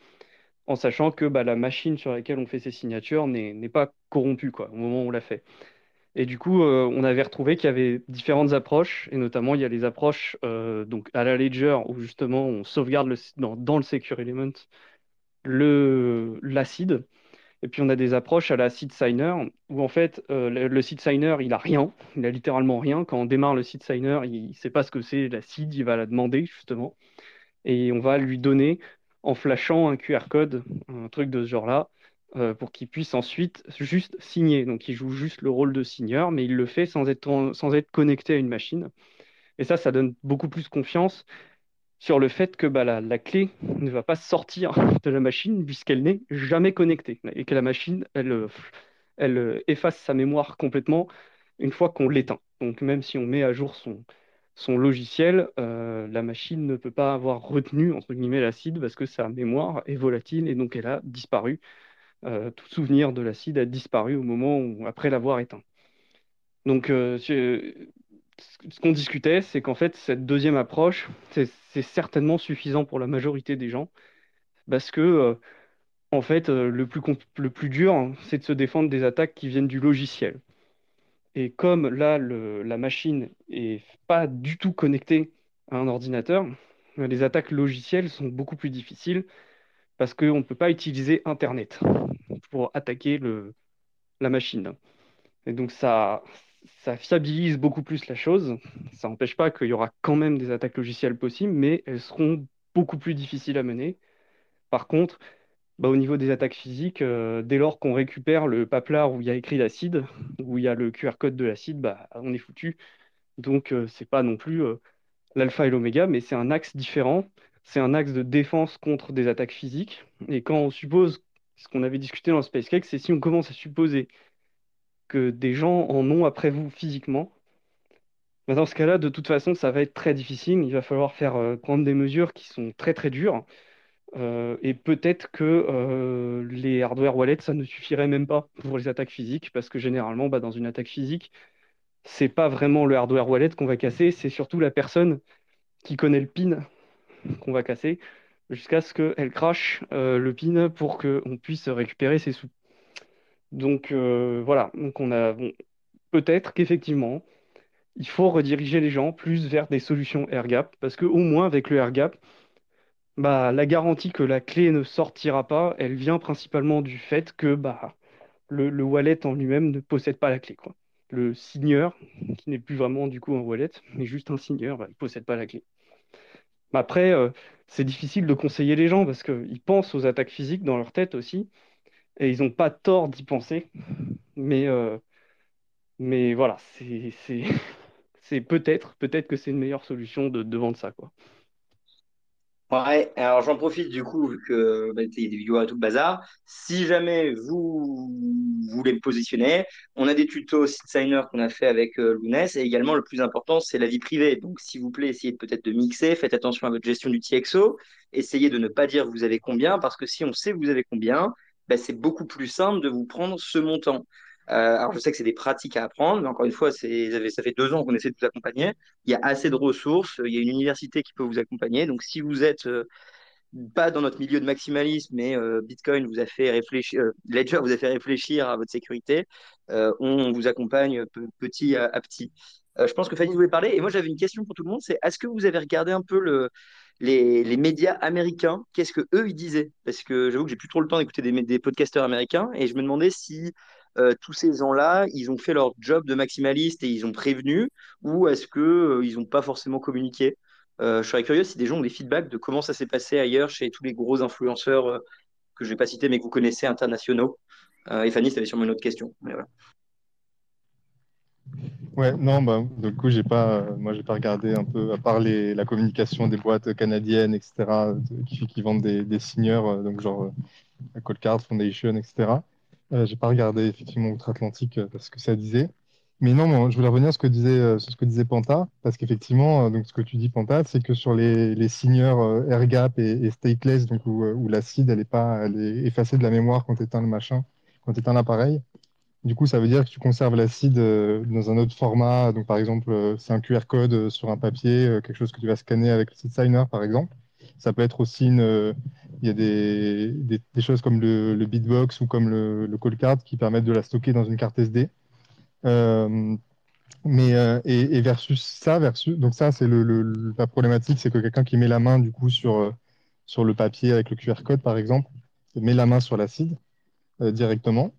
en sachant que bah, la machine sur laquelle on fait ces signatures n'est pas corrompue au moment où on l'a fait. Et du coup, euh, on avait retrouvé qu'il y avait différentes approches, et notamment il y a les approches euh, donc à la Ledger où justement on sauvegarde le, dans, le Secure Element l'acide. Et puis on a des approches à la seed signer où en fait euh, le, seed signer il a rien, il a littéralement rien. Quand on démarre le seed signer, il ne sait pas ce que c'est la seed, il va la demander justement. Et on va lui donner en flashant un QR code, un truc de ce genre-là, euh, pour qu'il puisse ensuite juste signer. Donc il joue juste le rôle de signeur, mais il le fait sans être, sans être connecté à une machine. Et ça, ça donne beaucoup plus confiance sur le fait que bah, la, clé ne va pas sortir de la machine puisqu'elle n'est jamais connectée et que la machine, elle, elle efface sa mémoire complètement une fois qu'on l'éteint. Donc même si on met à jour son, son logiciel, euh, la machine ne peut pas avoir retenu entre guillemets l'acide parce que sa mémoire est volatile et donc elle a disparu euh, tout souvenir de l'acide a disparu au moment où, après l'avoir éteint. Donc, euh, ce qu'on discutait, c'est qu'en fait, cette deuxième approche, c'est certainement suffisant pour la majorité des gens, parce que, euh, en fait, le plus, le plus dur, hein, c'est de se défendre des attaques qui viennent du logiciel. Et comme là, la machine est pas du tout connectée à un ordinateur, les attaques logicielles sont beaucoup plus difficiles parce qu'on ne peut pas utiliser Internet pour attaquer la machine. Et donc ça, ça fiabilise beaucoup plus la chose. Ça n'empêche pas qu'il y aura quand même des attaques logicielles possibles, mais elles seront beaucoup plus difficiles à mener. Par contre, bah, au niveau des attaques physiques, euh, dès lors qu'on récupère le paplard où il y a écrit l'acide, où il y a le QR code de l'acide, bah, on est foutu. Donc, euh, c'est pas non plus euh, l'alpha et l'oméga, mais c'est un axe différent c'est un axe de défense contre des attaques physiques. Et quand on suppose, ce qu'on avait discuté dans Space Cake, c'est si on commence à supposer que des gens en ont après vous physiquement, bah, dans ce cas-là, de toute façon, ça va être très difficile. Il va falloir faire euh, prendre des mesures qui sont très très dures. Euh, et peut-être que euh, les hardware wallets, ça ne suffirait même pas pour les attaques physiques, parce que généralement, bah, dans une attaque physique, c'est pas vraiment le hardware wallet qu'on va casser, c'est surtout la personne qui connaît le PIN qu'on va casser jusqu'à ce qu'elle crache euh, le pin pour qu'on puisse récupérer ses sous. Donc euh, voilà, donc on a peut-être qu'effectivement, il faut rediriger les gens plus vers des solutions AirGap, parce qu'au moins avec le AirGap, bah, la garantie que la clé ne sortira pas, elle vient principalement du fait que bah, le, wallet en lui-même ne possède pas la clé. Quoi. Le signeur, qui n'est plus vraiment du coup un wallet, mais juste un signeur, bah, il ne possède pas la clé. Après, euh, c'est difficile de conseiller les gens parce qu'ils pensent aux attaques physiques dans leur tête aussi, et ils n'ont pas tort d'y penser. Mais, euh, voilà, c'est, c'est, peut-être, peut-être que c'est une meilleure solution de, de vendre ça. Ouais, alors j'en profite du coup, vu que bah, il y a des vidéos à tout le bazar. Si jamais vous, voulez me positionner, on a des tutos signer qu'on a fait avec euh, Lounès et également le plus important, c'est la vie privée. Donc s'il vous plaît, essayez peut-être de mixer, faites attention à votre gestion du TXO, essayez de ne pas dire vous avez combien, parce que si on sait vous avez combien, bah, c'est beaucoup plus simple de vous prendre ce montant. Euh, alors, je sais que c'est des pratiques à apprendre, mais encore une fois, ça fait deux ans qu'on essaie de vous accompagner. Il y a assez de ressources, il y a une université qui peut vous accompagner. Donc, si vous êtes euh, pas dans notre milieu de maximalisme, mais euh, Bitcoin vous a fait réfléchir, Ledger vous a fait réfléchir à votre sécurité, on vous accompagne petit à, petit. je pense que Fanny voulait parler. Et moi, j'avais une question pour tout le monde. C'est est-ce que vous avez regardé un peu le, les, les, médias américains? Qu'est-ce que eux ils disaient? Parce que j'avoue que j'ai plus trop le temps d'écouter des, des podcasteurs américains, et je me demandais si euh, tous ces gens-là, ils ont fait leur job de maximaliste et ils ont prévenu, ou est-ce qu'ils euh, n'ont pas forcément communiqué? Je serais curieux si des gens ont des feedbacks de comment ça s'est passé ailleurs chez tous les gros influenceurs que je ne vais pas citer, mais que vous connaissez, internationaux. et Fanny, tu avais sûrement une autre question. Mais. Ouais, non, bah, du coup, j'ai pas, moi, j'ai pas regardé un peu, à part la communication des boîtes canadiennes, etc., qui, vendent des, des signeurs, donc genre Cold Foundation, etc. Euh, j'ai pas regardé effectivement outre-Atlantique euh, parce que ça disait. Mais non, je voulais revenir sur ce que disait, euh, ce que disait Panta, parce qu'effectivement, donc ce que tu dis Panta, c'est que sur les, les signeurs AirGap et, et, stateless, donc où, où l'acide elle est pas, elle est effacée de la mémoire quand tu éteins le machin, quand tu l'appareil. Du coup, ça veut dire que tu conserves l'acide dans un autre format. Donc, par exemple, c'est un QR code sur un papier, quelque chose que tu vas scanner avec le Signer, par exemple. Ça peut être aussi une, il y a des, des, choses comme le, le, Bitbox ou comme le, le Call Card qui permettent de la stocker dans une carte SD. Euh, mais euh, et, versus ça, versus donc ça c'est le, la problématique, c'est que quelqu'un qui met la main du coup sur euh, sur le papier avec le QR code par exemple, met la main sur l'acide directement,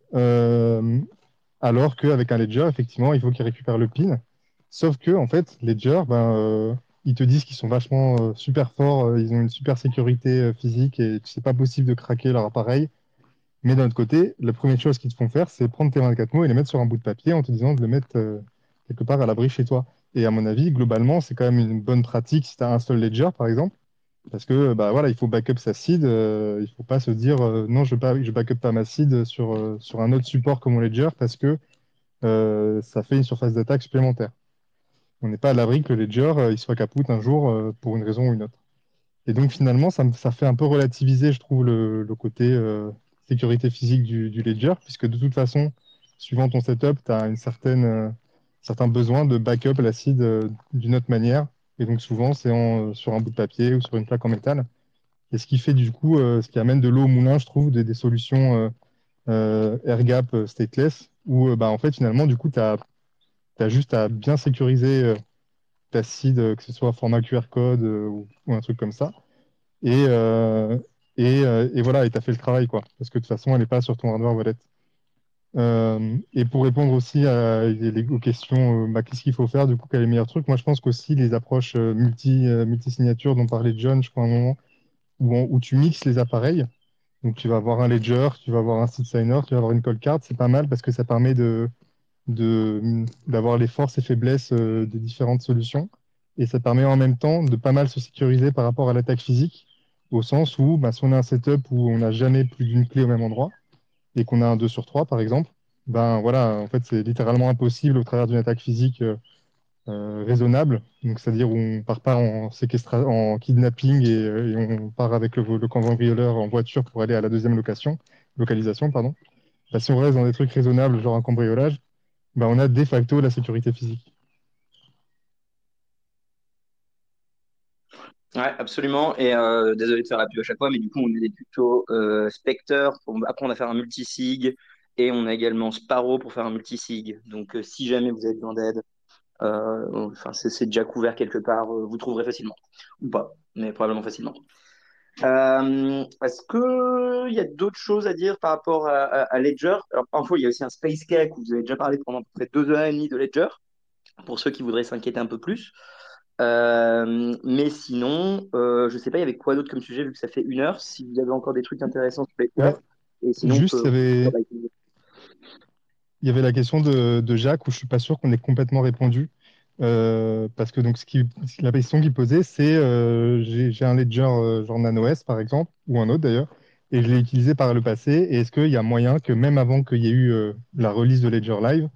alors qu'avec un Ledger effectivement il faut qu'il récupère le pin. Sauf que en fait Ledger, ben ils te disent qu'ils sont vachement euh, super forts, euh, ils ont une super sécurité euh, physique et c'est pas possible de craquer leur appareil. Mais d'un autre côté, la première chose qu'ils te font faire, c'est prendre tes 24 mots et les mettre sur un bout de papier en te disant de le mettre quelque part à l'abri chez toi. Et à mon avis, globalement, c'est quand même une bonne pratique si tu as un seul ledger, par exemple. Parce que bah, voilà, il faut backup sa seed. il ne faut pas se dire non, je ne backup pas ma seed sur, sur un autre support comme mon ledger parce que ça fait une surface d'attaque supplémentaire on n'est pas à l'abri que le ledger euh, il soit capoute un jour euh, pour une raison ou une autre. Et donc finalement, ça, ça fait un peu relativiser, je trouve, le, côté euh, sécurité physique du, ledger, puisque de toute façon, suivant ton setup, tu as une certaine, certain besoin de backup l'acide d'une autre manière. Et donc souvent, c'est sur un bout de papier ou sur une plaque en métal. Et ce qui fait du coup, ce qui amène de l'eau au moulin, je trouve, des, solutions air gap stateless, où bah, en fait finalement, du coup, tu as tu juste à bien sécuriser euh, ta seed, euh, que ce soit format QR code euh, ou, un truc comme ça. Et, et, voilà, et tu as fait le travail, quoi. Parce que de toute façon, elle n'est pas sur ton hardware wallet. et pour répondre aussi aux questions, bah, qu'est-ce qu'il faut faire, du coup, quel est le meilleur truc Moi, je pense qu'aussi les approches multi, multi-signatures dont parlait John, je crois, à un moment, où, où, tu mixes les appareils. Donc, tu vas avoir un ledger, tu vas avoir un seed signer, tu vas avoir une call card. C'est pas mal parce que ça permet de, d'avoir les forces et faiblesses euh, des différentes solutions. Et ça permet en même temps de pas mal se sécuriser par rapport à l'attaque physique, au sens où bah, si on a un setup où on n'a jamais plus d'une clé au même endroit, et qu'on a un 2 sur 3 par exemple, ben voilà, en fait c'est littéralement impossible au travers d'une attaque physique euh, euh, raisonnable, donc c'est-à-dire où on part pas en, en kidnapping et, on part avec le, le cambrioleur en voiture pour aller à la deuxième location, localisation. Pardon. Ben, si on reste dans des trucs raisonnables, genre un cambriolage, bah, on a de facto la sécurité physique. Ouais, absolument. Et euh, désolé de faire la à chaque fois, mais du coup, on est plutôt euh, Spectre pour apprendre à faire un multisig. Et on a également Sparrow pour faire un multisig. Donc, euh, si jamais vous avez besoin d'aide, enfin, c'est déjà couvert quelque part, vous trouverez facilement. Ou pas, mais probablement facilement. Euh, Est-ce qu'il y a d'autres choses à dire par rapport à, Ledger? Alors, parfois, il y a aussi un Space Cake où vous avez déjà parlé pendant à peu près deux heures et demie de Ledger, pour ceux qui voudraient s'inquiéter un peu plus. Euh, mais sinon, euh, je ne sais pas, il y avait quoi d'autre comme sujet vu que ça fait une heure? Si vous avez encore des trucs intéressants sur Ledger. Et sinon, Juste, il y avait... il y avait la question de, de Jacques où je ne suis pas sûr qu'on ait complètement répondu. Euh, parce que donc, la question qu'il posait, c'est euh, j'ai un ledger euh, genre NanoS par exemple, ou un autre d'ailleurs, et je l'ai utilisé par le passé. Et est-ce qu'il y a moyen que même avant qu'il y ait eu la release de Ledger Live,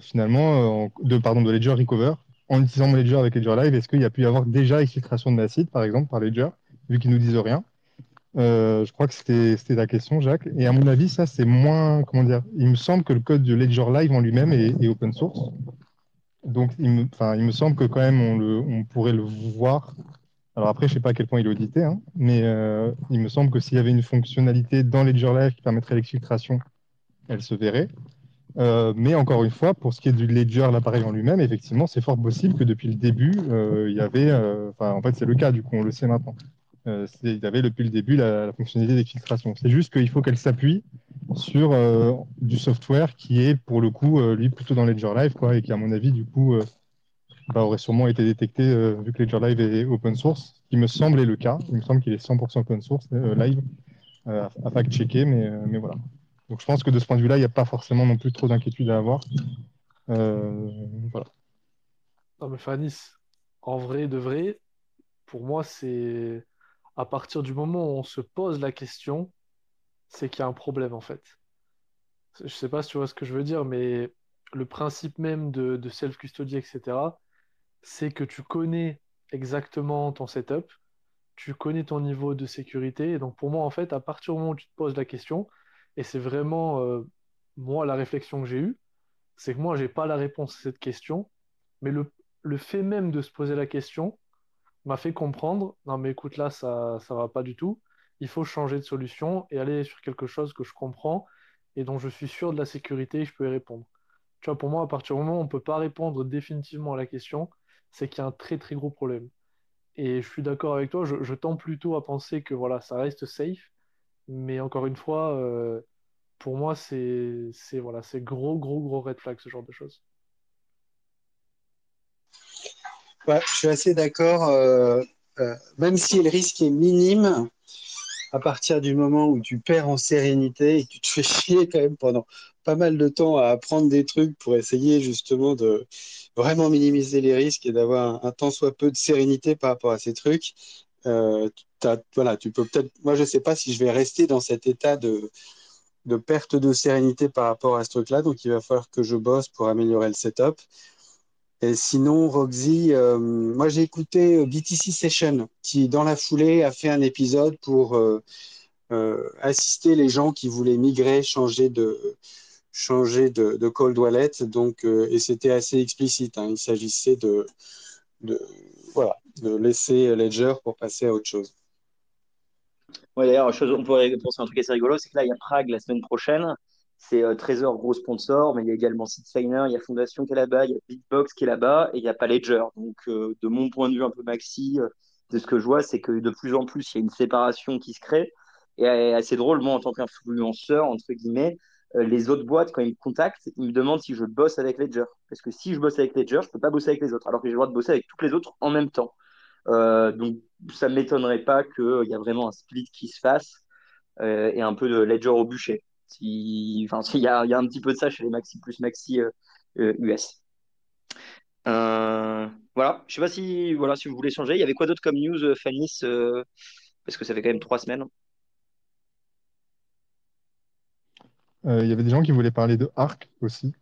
finalement, de, pardon, de Ledger Recover, en utilisant mon Ledger avec Ledger Live, est-ce qu'il y a pu y avoir déjà exfiltration de ma site, par exemple, par Ledger, vu qu'ils nous disent rien? Je crois que c'était la question, Jacques. Et à mon avis, ça, c'est moins, comment dire, il me semble que le code de Ledger Live en lui-même est, open source. Donc, il me, semble que quand même, on, pourrait le voir. Alors après, je ne sais pas à quel point il est audité, hein, mais euh, il me semble que s'il y avait une fonctionnalité dans Ledger Live qui permettrait l'exfiltration, elle se verrait. Euh, mais encore une fois, pour ce qui est du Ledger, l'appareil en lui-même, effectivement, c'est fort possible que depuis le début, euh, il y avait, en fait, c'est le cas, du coup, on le sait maintenant. Il y avait depuis le début la, la fonctionnalité d'exfiltration. C'est juste qu'il faut qu'elle s'appuie sur euh, du software qui est pour le coup, euh, lui, plutôt dans Ledger Live, quoi, et qui, à mon avis, du coup, bah, aurait sûrement été détecté euh, vu que Ledger Live est open source, ce qui me semble est le cas. Il me semble qu'il est 100% open source euh, live, euh, à fact-checker, mais, euh, mais voilà. Donc je pense que de ce point de vue-là, il n'y a pas forcément non plus trop d'inquiétude à avoir. Euh, voilà. Non, mais Fanis, en vrai de vrai, pour moi, c'est à partir du moment où on se pose la question, c'est qu'il y a un problème en fait. Je sais pas si tu vois ce que je veux dire, mais le principe même de, self-custody, etc., c'est que tu connais exactement ton setup, tu connais ton niveau de sécurité. Et donc pour moi, en fait, à partir du moment où tu te poses la question, et c'est vraiment euh, moi la réflexion que j'ai eue, c'est que moi, j'ai pas la réponse à cette question, mais le fait même de se poser la question m'a fait comprendre, non mais écoute là, ça ça va pas du tout. Il faut changer de solution et aller sur quelque chose que je comprends et dont je suis sûr de la sécurité et je peux y répondre. Tu vois, pour moi, à partir du moment où on ne peut pas répondre définitivement à la question, c'est qu'il y a un très très gros problème. Et je suis d'accord avec toi, je, tends plutôt à penser que voilà, ça reste safe, mais encore une fois, euh, pour moi, c'est c'est voilà, c'est gros gros gros red flag ce genre de choses. Je suis assez d'accord. euh, euh, même si le risque est minime, à partir du moment où tu perds en sérénité et que tu te fais chier quand même pendant pas mal de temps à apprendre des trucs pour essayer justement de vraiment minimiser les risques et d'avoir un, un tant soit peu de sérénité par rapport à ces trucs, euh, voilà, tu peux peut-être. Moi, je sais pas si je vais rester dans cet état de perte de sérénité par rapport à ce truc-là. Donc, il va falloir que je bosse pour améliorer le setup. Et sinon, Roxy, euh, moi j'ai écouté euh, BTC Session qui, dans la foulée, a fait un épisode pour euh, assister les gens qui voulaient migrer, changer de, changer de, cold wallet. Donc, et c'était assez explicite. hein. Il s'agissait de, de, voilà, de laisser Ledger pour passer à autre chose. Ouais, d'ailleurs, on pourrait penser un truc assez rigolo, c'est que là, il y a Prague la semaine prochaine. C'est euh, Trésor, gros sponsor, mais il y a également Signer, il y a Fondation qui est là-bas, il y a Bitbox qui est là-bas, et il n'y a pas Ledger. Donc, euh, de mon point de vue un peu maxi, euh, de ce que je vois, c'est que de plus en plus, il y a une séparation qui se crée. Et euh, assez drôle, moi, en tant qu'influenceur, entre guillemets, les autres boîtes, quand ils me contactent, ils me demandent si je bosse avec Ledger. Parce que si je bosse avec Ledger, je peux pas bosser avec les autres, alors que j'ai le droit de bosser avec toutes les autres en même temps. Donc, ça ne m'étonnerait pas qu'il y a vraiment un split qui se fasse et un peu de ledger au bûcher. Il y a un petit peu de ça chez les Maxi plus Maxi euh, euh, US. Euh, voilà, je sais pas si, voilà, si vous voulez changer. Il y avait quoi d'autre comme news, euh, Fanny, euh, parce que ça fait quand même trois semaines? Euh, il y avait des gens qui voulaient parler de Arc aussi.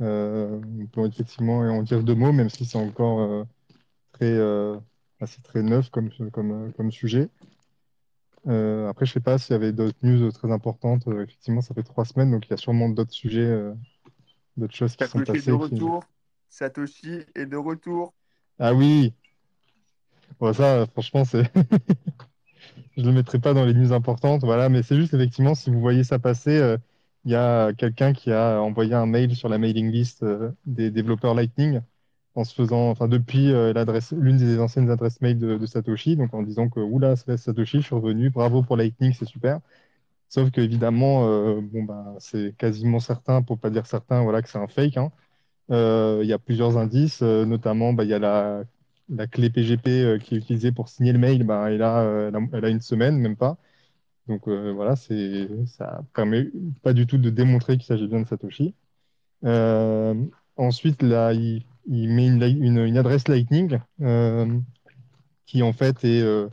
Euh, on peut effectivement en dire deux mots, même si c'est encore euh, très, euh, assez très neuf comme, comme, euh, comme sujet. Euh, après, je sais pas s'il y avait d'autres news très importantes. Euh, effectivement, ça fait trois semaines, donc il y a sûrement d'autres sujets, euh, d'autres choses qui sont Satoshi est passées. de qui- retour. Satoshi est de retour. Ah oui! Bon, ça, franchement, c'est. Je le mettrai pas dans les news importantes, voilà, mais c'est juste effectivement, si vous voyez ça passer, il y a quelqu'un qui a envoyé un mail sur la mailing list des développeurs Lightning en se faisant, enfin, depuis euh, l'adresse, l'une des anciennes adresses mail de, Satoshi, donc en disant que, oula, Satoshi, je suis revenu, bravo pour Lightning, c'est super. Sauf que, évidemment, euh, bon, bah, c'est quasiment certain, pour pas dire certain, voilà, que c'est un fake, hein. Euh, il y a plusieurs indices, notamment bah, il y a la, la clé PGP qui est utilisée pour signer le mail, bah, a, euh, elle a, une semaine, même pas. Donc voilà, c'est, ça permet pas du tout de démontrer qu'il s'agit bien de Satoshi. Ensuite, là, il, il met une, une, une adresse Lightning euh, qui en fait est, euh,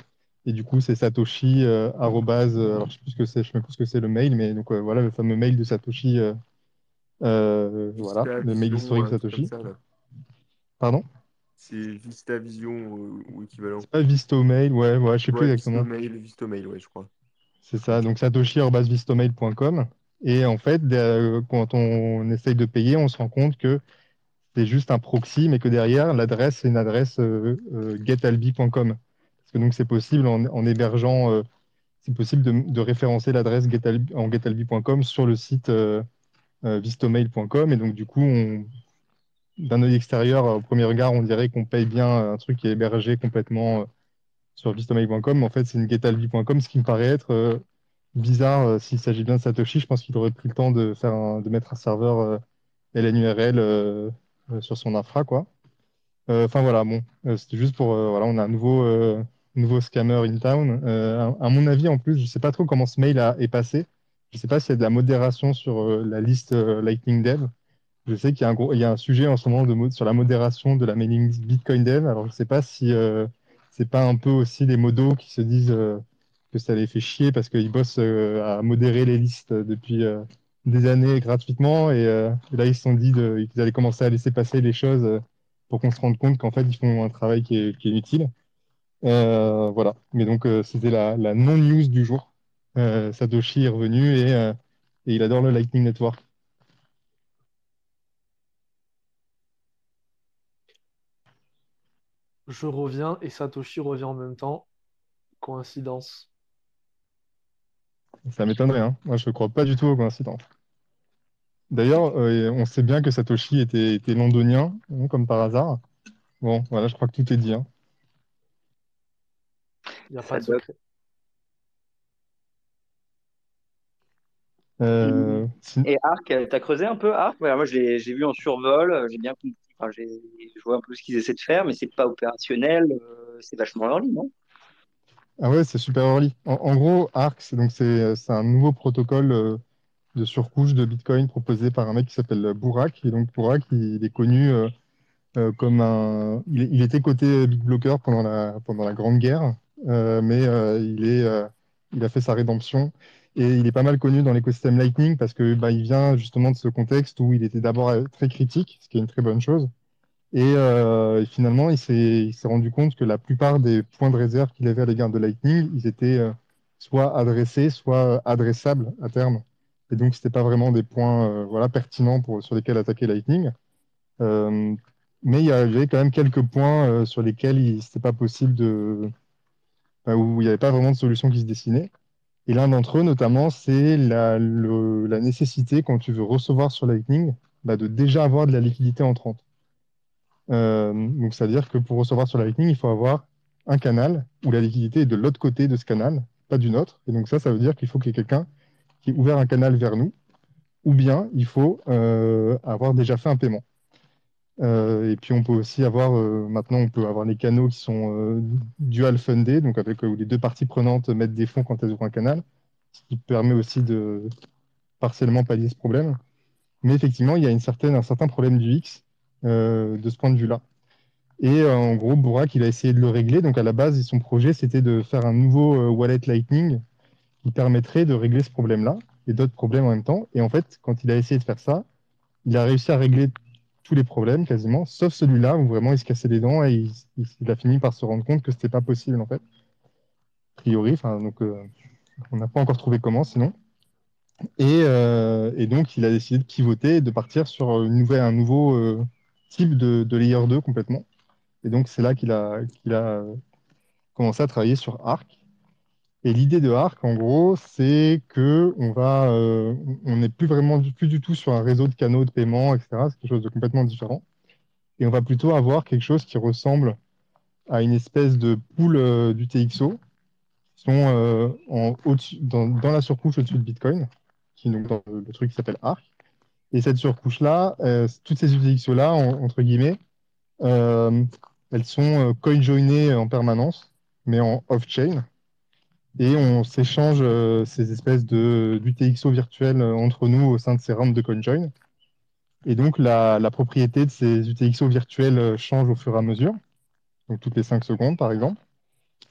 et du coup c'est Satoshi euh, arrobase, euh, alors je sais plus ce que c'est, je sais même plus ce que c'est le mail, mais donc euh, voilà le fameux mail de Satoshi, voilà, le mail historique de Satoshi. ça. Pardon? C'est Vista Vision euh, ou équivalent. C'est pas Vistomail, ouais, ouais, je sais plus Ouais, exactement. Vistomail, Vistomail, ouais, je crois. C'est ça, donc satoshi.vistomail.com. Et en fait, quand on essaye de payer, on se rend compte que c'est juste un proxy, mais que derrière, l'adresse, c'est une adresse euh, euh, getalbi.com. Parce que donc, c'est possible en, en hébergeant, euh, c'est possible de, référencer l'adresse en getalbi.com sur le site vistomail.com. Et donc, du coup, on, d'un œil extérieur, au premier regard, on dirait qu'on paye bien un truc qui est hébergé complètement sur vistomail.com. En fait, c'est une getalbi.com, ce qui me paraît être bizarre s'il s'agit bien de Satoshi. Je pense qu'il aurait pris le temps de, faire de mettre un serveur LNURL sur son infra, quoi. Euh, Enfin voilà, bon, euh, c'était juste pour, euh, voilà, on a un nouveau, euh, nouveau scammer in town. Euh, à, mon avis, en plus, je sais pas trop comment ce mail a- est passé. Je sais pas s'il y a de la modération sur euh, la liste euh, Lightning Dev. Je sais qu'il y a un gros, il y a un sujet en ce moment sur la modération de la mailing Bitcoin Dev. Alors, je sais pas si euh, c'est pas un peu aussi les modos qui se disent euh, que ça les fait chier parce qu'ils bossent euh, à modérer les listes depuis euh, des années gratuitement et, euh, et là, ils se sont dit qu'ils allaient commencer à laisser passer les choses euh, pour qu'on se rende compte qu'en fait, ils font un travail qui est, qui est utile. Euh, voilà. Mais donc, euh, c'était la, la non-news du jour. Satoshi est revenu et, et il adore le Lightning Network. Je reviens et Satoshi revient en même temps. Coïncidence. Ça m'étonnerait, hein. Moi, je ne crois pas du tout aux coïncidences. D'ailleurs, euh, on sait bien que Satoshi était, était londonien, hein, comme par hasard. Bon, voilà, je crois que tout est dit. hein. Il n'y a pas de secret. Euh, sin- Et Arc, euh, t'as creusé un peu Arc? Voilà, moi, je l'ai- j'ai vu en survol, euh, j'ai bien compris, enfin, j'ai je vois un peu ce qu'ils essaient de faire, mais c'est pas opérationnel, euh, c'est vachement early, non? Ah ouais, c'est super early. En, en gros, Arc, c'est donc c'est c'est un nouveau protocole euh, de surcouche de Bitcoin proposé par un mec qui s'appelle Bourak. Et donc Bourak, il, est connu euh, euh, comme un. Il, était côté Big Blocker pendant la pendant la Grande Guerre, euh, mais il est il a fait sa rédemption et il est pas mal connu dans l'écosystème Lightning parce que bah, il vient justement de ce contexte où il était d'abord très critique, ce qui est une très bonne chose. Et, finalement, il s'est rendu compte que la plupart des points de réserve qu'il avait à l'égard de Lightning, ils étaient soit adressés, soit adressables à terme. Et donc, c'était pas vraiment des points euh, voilà, pertinents pour, sur lesquels attaquer Lightning. Euh, mais il y avait quand même quelques points euh, sur lesquels il n'était pas possible de. où il n'y avait pas vraiment de solution qui se dessinait. Et l'un d'entre eux, notamment, c'est la nécessité, quand tu veux recevoir sur Lightning, bah, de déjà avoir de la liquidité entrante. Euh, donc, c'est-à-dire que pour recevoir sur Lightning, il faut avoir un canal où la liquidité est de l'autre côté de ce canal, pas du nôtre. Et donc, ça, ça veut dire qu'il faut qu'il y ait quelqu'un ouvert un canal vers nous, ou bien il faut euh, avoir déjà fait un paiement. Euh, et puis, on peut aussi avoir, euh, maintenant, on peut avoir les canaux qui sont dual funded, donc avec où les deux parties prenantes mettent des fonds quand elles ouvrent un canal, ce qui permet aussi de partiellement pallier ce problème. Mais effectivement, il y a une certaine, un certain problème du X de ce point de vue-là. Et en gros, Bourak, il a essayé de le régler. Donc à la base, son projet, c'était de faire un nouveau wallet Lightning qui permettrait de régler ce problème-là et d'autres problèmes en même temps. Et en fait, quand il a essayé de faire ça, il a réussi à régler tous les problèmes quasiment, sauf celui-là où vraiment il se cassait les dents et il, a fini par se rendre compte que c'était pas possible en fait. A priori, donc euh, on n'a pas encore trouvé comment sinon. Et, euh, et donc, il a décidé de pivoter et de partir sur un nouveau euh, type de, layer 2 complètement. Et donc, c'est là qu'il a, commencé à travailler sur Arc. Et l'idée de Arc, en gros, c'est que on va, euh, on n'est plus vraiment du, plus du tout sur un réseau de canaux de paiement, etc. C'est quelque chose de complètement différent. Et on va plutôt avoir quelque chose qui ressemble à une espèce de pool euh, du TXO, qui sont euh, en, dans, dans la surcouche au-dessus de Bitcoin, qui donc dans le, truc qui s'appelle Arc. Et cette surcouche-là, euh, toutes ces UTXO-là, en- entre guillemets, elles sont coin-joinées en permanence, mais en off-chain. Et on s'échange euh, ces espèces de d'UTXO virtuels euh, entre nous au sein de ces rounds de CoinJoin. Et donc, la, propriété de ces UTXO virtuels euh, change au fur et à mesure, donc toutes les 5 secondes, par exemple.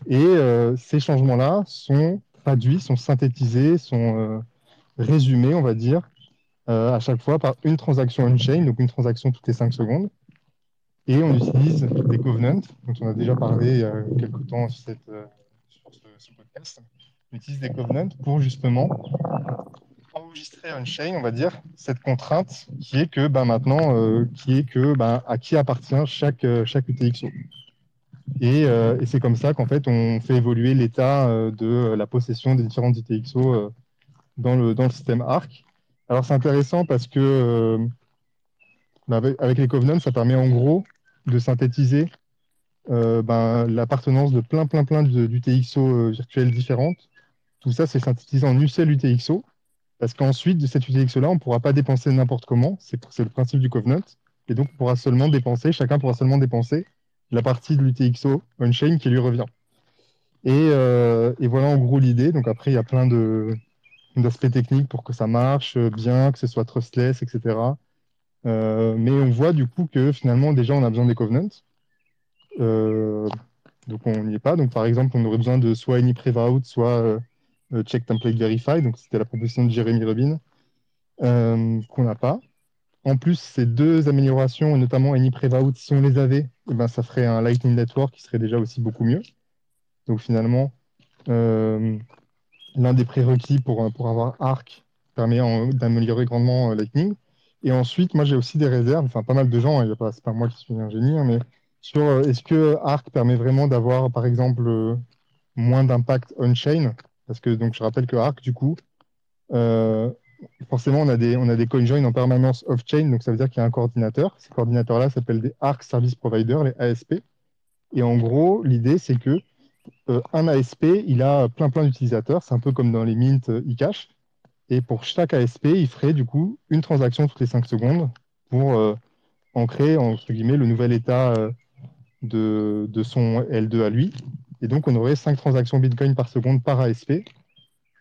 Et ces changements-là sont traduits, sont synthétisés, sont résumés, on va dire, à chaque fois par une transaction on-chain, donc une transaction toutes les 5 secondes. Et on utilise des covenants, dont on a déjà parlé il y a quelques temps sur, cette, sur ce, ce podcast. On utilise des covenants pour justement enregistrer on-chain, on va dire, cette contrainte qui est que ben, maintenant, euh, qui est que ben, à qui appartient chaque, euh, chaque UTXO. Et, euh, et c'est comme ça qu'en fait, on fait évoluer l'état de la possession des différentes UTXO dans, le, dans le système ARC. Alors, c'est intéressant parce que ben, avec, avec les covenants, ça permet en gros de synthétiser ben, l'appartenance de plein, plein, plein d'UTXO euh, virtuelles différentes. Tout ça, c'est synthétisé en une UTXO. Parce qu'ensuite, de cette UTXO-là, on ne pourra pas dépenser n'importe comment. C'est le principe du Covenant. Et donc, on pourra seulement dépenser, chacun pourra seulement dépenser la partie de l'UTXO on-chain qui lui revient. Et, euh, et voilà en gros l'idée. Donc après, il y a plein d'aspects techniques pour que ça marche bien, que ce soit trustless, etc. Euh, mais on voit du coup que finalement, déjà, on a besoin des covenants. Euh, donc on n'y est pas. Donc par exemple, on aurait besoin de soit any prevout, soit euh, check template verify. Donc c'était la proposition de Jérémy Rubin euh, qu'on n'a pas. En plus, ces deux améliorations, notamment any prevout, si on les avait, eh ben, ça ferait un Lightning Network qui serait déjà aussi beaucoup mieux. Donc finalement, l'un des prérequis pour, pour avoir Arc permet d'améliorer grandement Lightning. Et ensuite, moi j'ai aussi des réserves, enfin pas mal de gens, pas, c'est pas moi qui suis un génie, hein, mais sur euh, est-ce que Arc permet vraiment d'avoir, par exemple, euh, moins d'impact on-chain? Parce que donc je rappelle que Arc, du coup, euh, forcément, on a des, on des CoinJoin en permanence off-chain, donc ça veut dire qu'il y a un coordinateur. Ces coordinateurs-là s'appellent des Arc Service Providers, les ASP. Et en gros, l'idée, c'est que un ASP, il a plein plein d'utilisateurs. C'est un peu comme dans les mints euh, eCash. Et pour chaque ASP, il ferait du coup une transaction toutes les 5 secondes pour en créer, entre guillemets, le nouvel état de, son L2 à lui. Et donc, on aurait 5 transactions Bitcoin par seconde par ASP.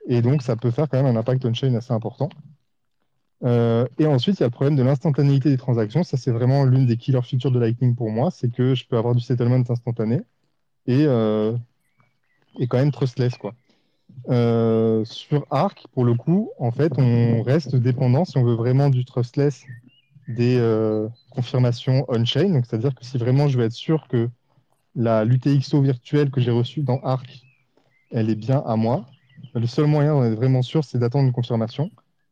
Et donc, ça peut faire quand même un impact on-chain assez important. Euh, et ensuite, il y a le problème de l'instantanéité des transactions. Ça, c'est vraiment l'une des killer features de Lightning pour moi. C'est que je peux avoir du settlement instantané et, euh, et quand même trustless, quoi. Euh, sur Arc, pour le coup, en fait, on reste dépendant, si on veut vraiment du trustless, des euh, confirmations on-chain. C'est-à-dire que si vraiment je veux être sûr que la l'UTXO virtuelle que j'ai reçue dans Arc, elle est bien à moi, le seul moyen d'en être vraiment sûr, c'est d'attendre une confirmation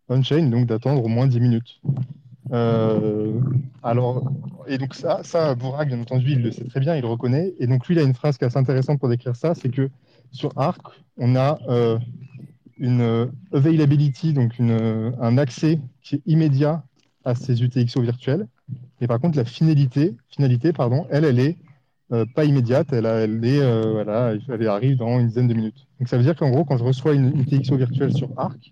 on-chain, donc d'attendre au moins 10 minutes. Euh, alors, et donc ça, ça, Bourag, bien entendu, il le sait très bien, il le reconnaît. Et donc lui, il a une phrase qui est assez intéressante pour décrire ça, c'est que sur Arc, on a euh, une availability, donc un accès qui est immédiat à ces UTXO virtuels. Et par contre, la finalité, finalité pardon, elle, elle est euh, pas immédiate, elle, elle est, euh, voilà, elle arrive dans une dizaine de minutes. Donc ça veut dire qu'en gros, quand je reçois une UTXO virtuelle sur Arc,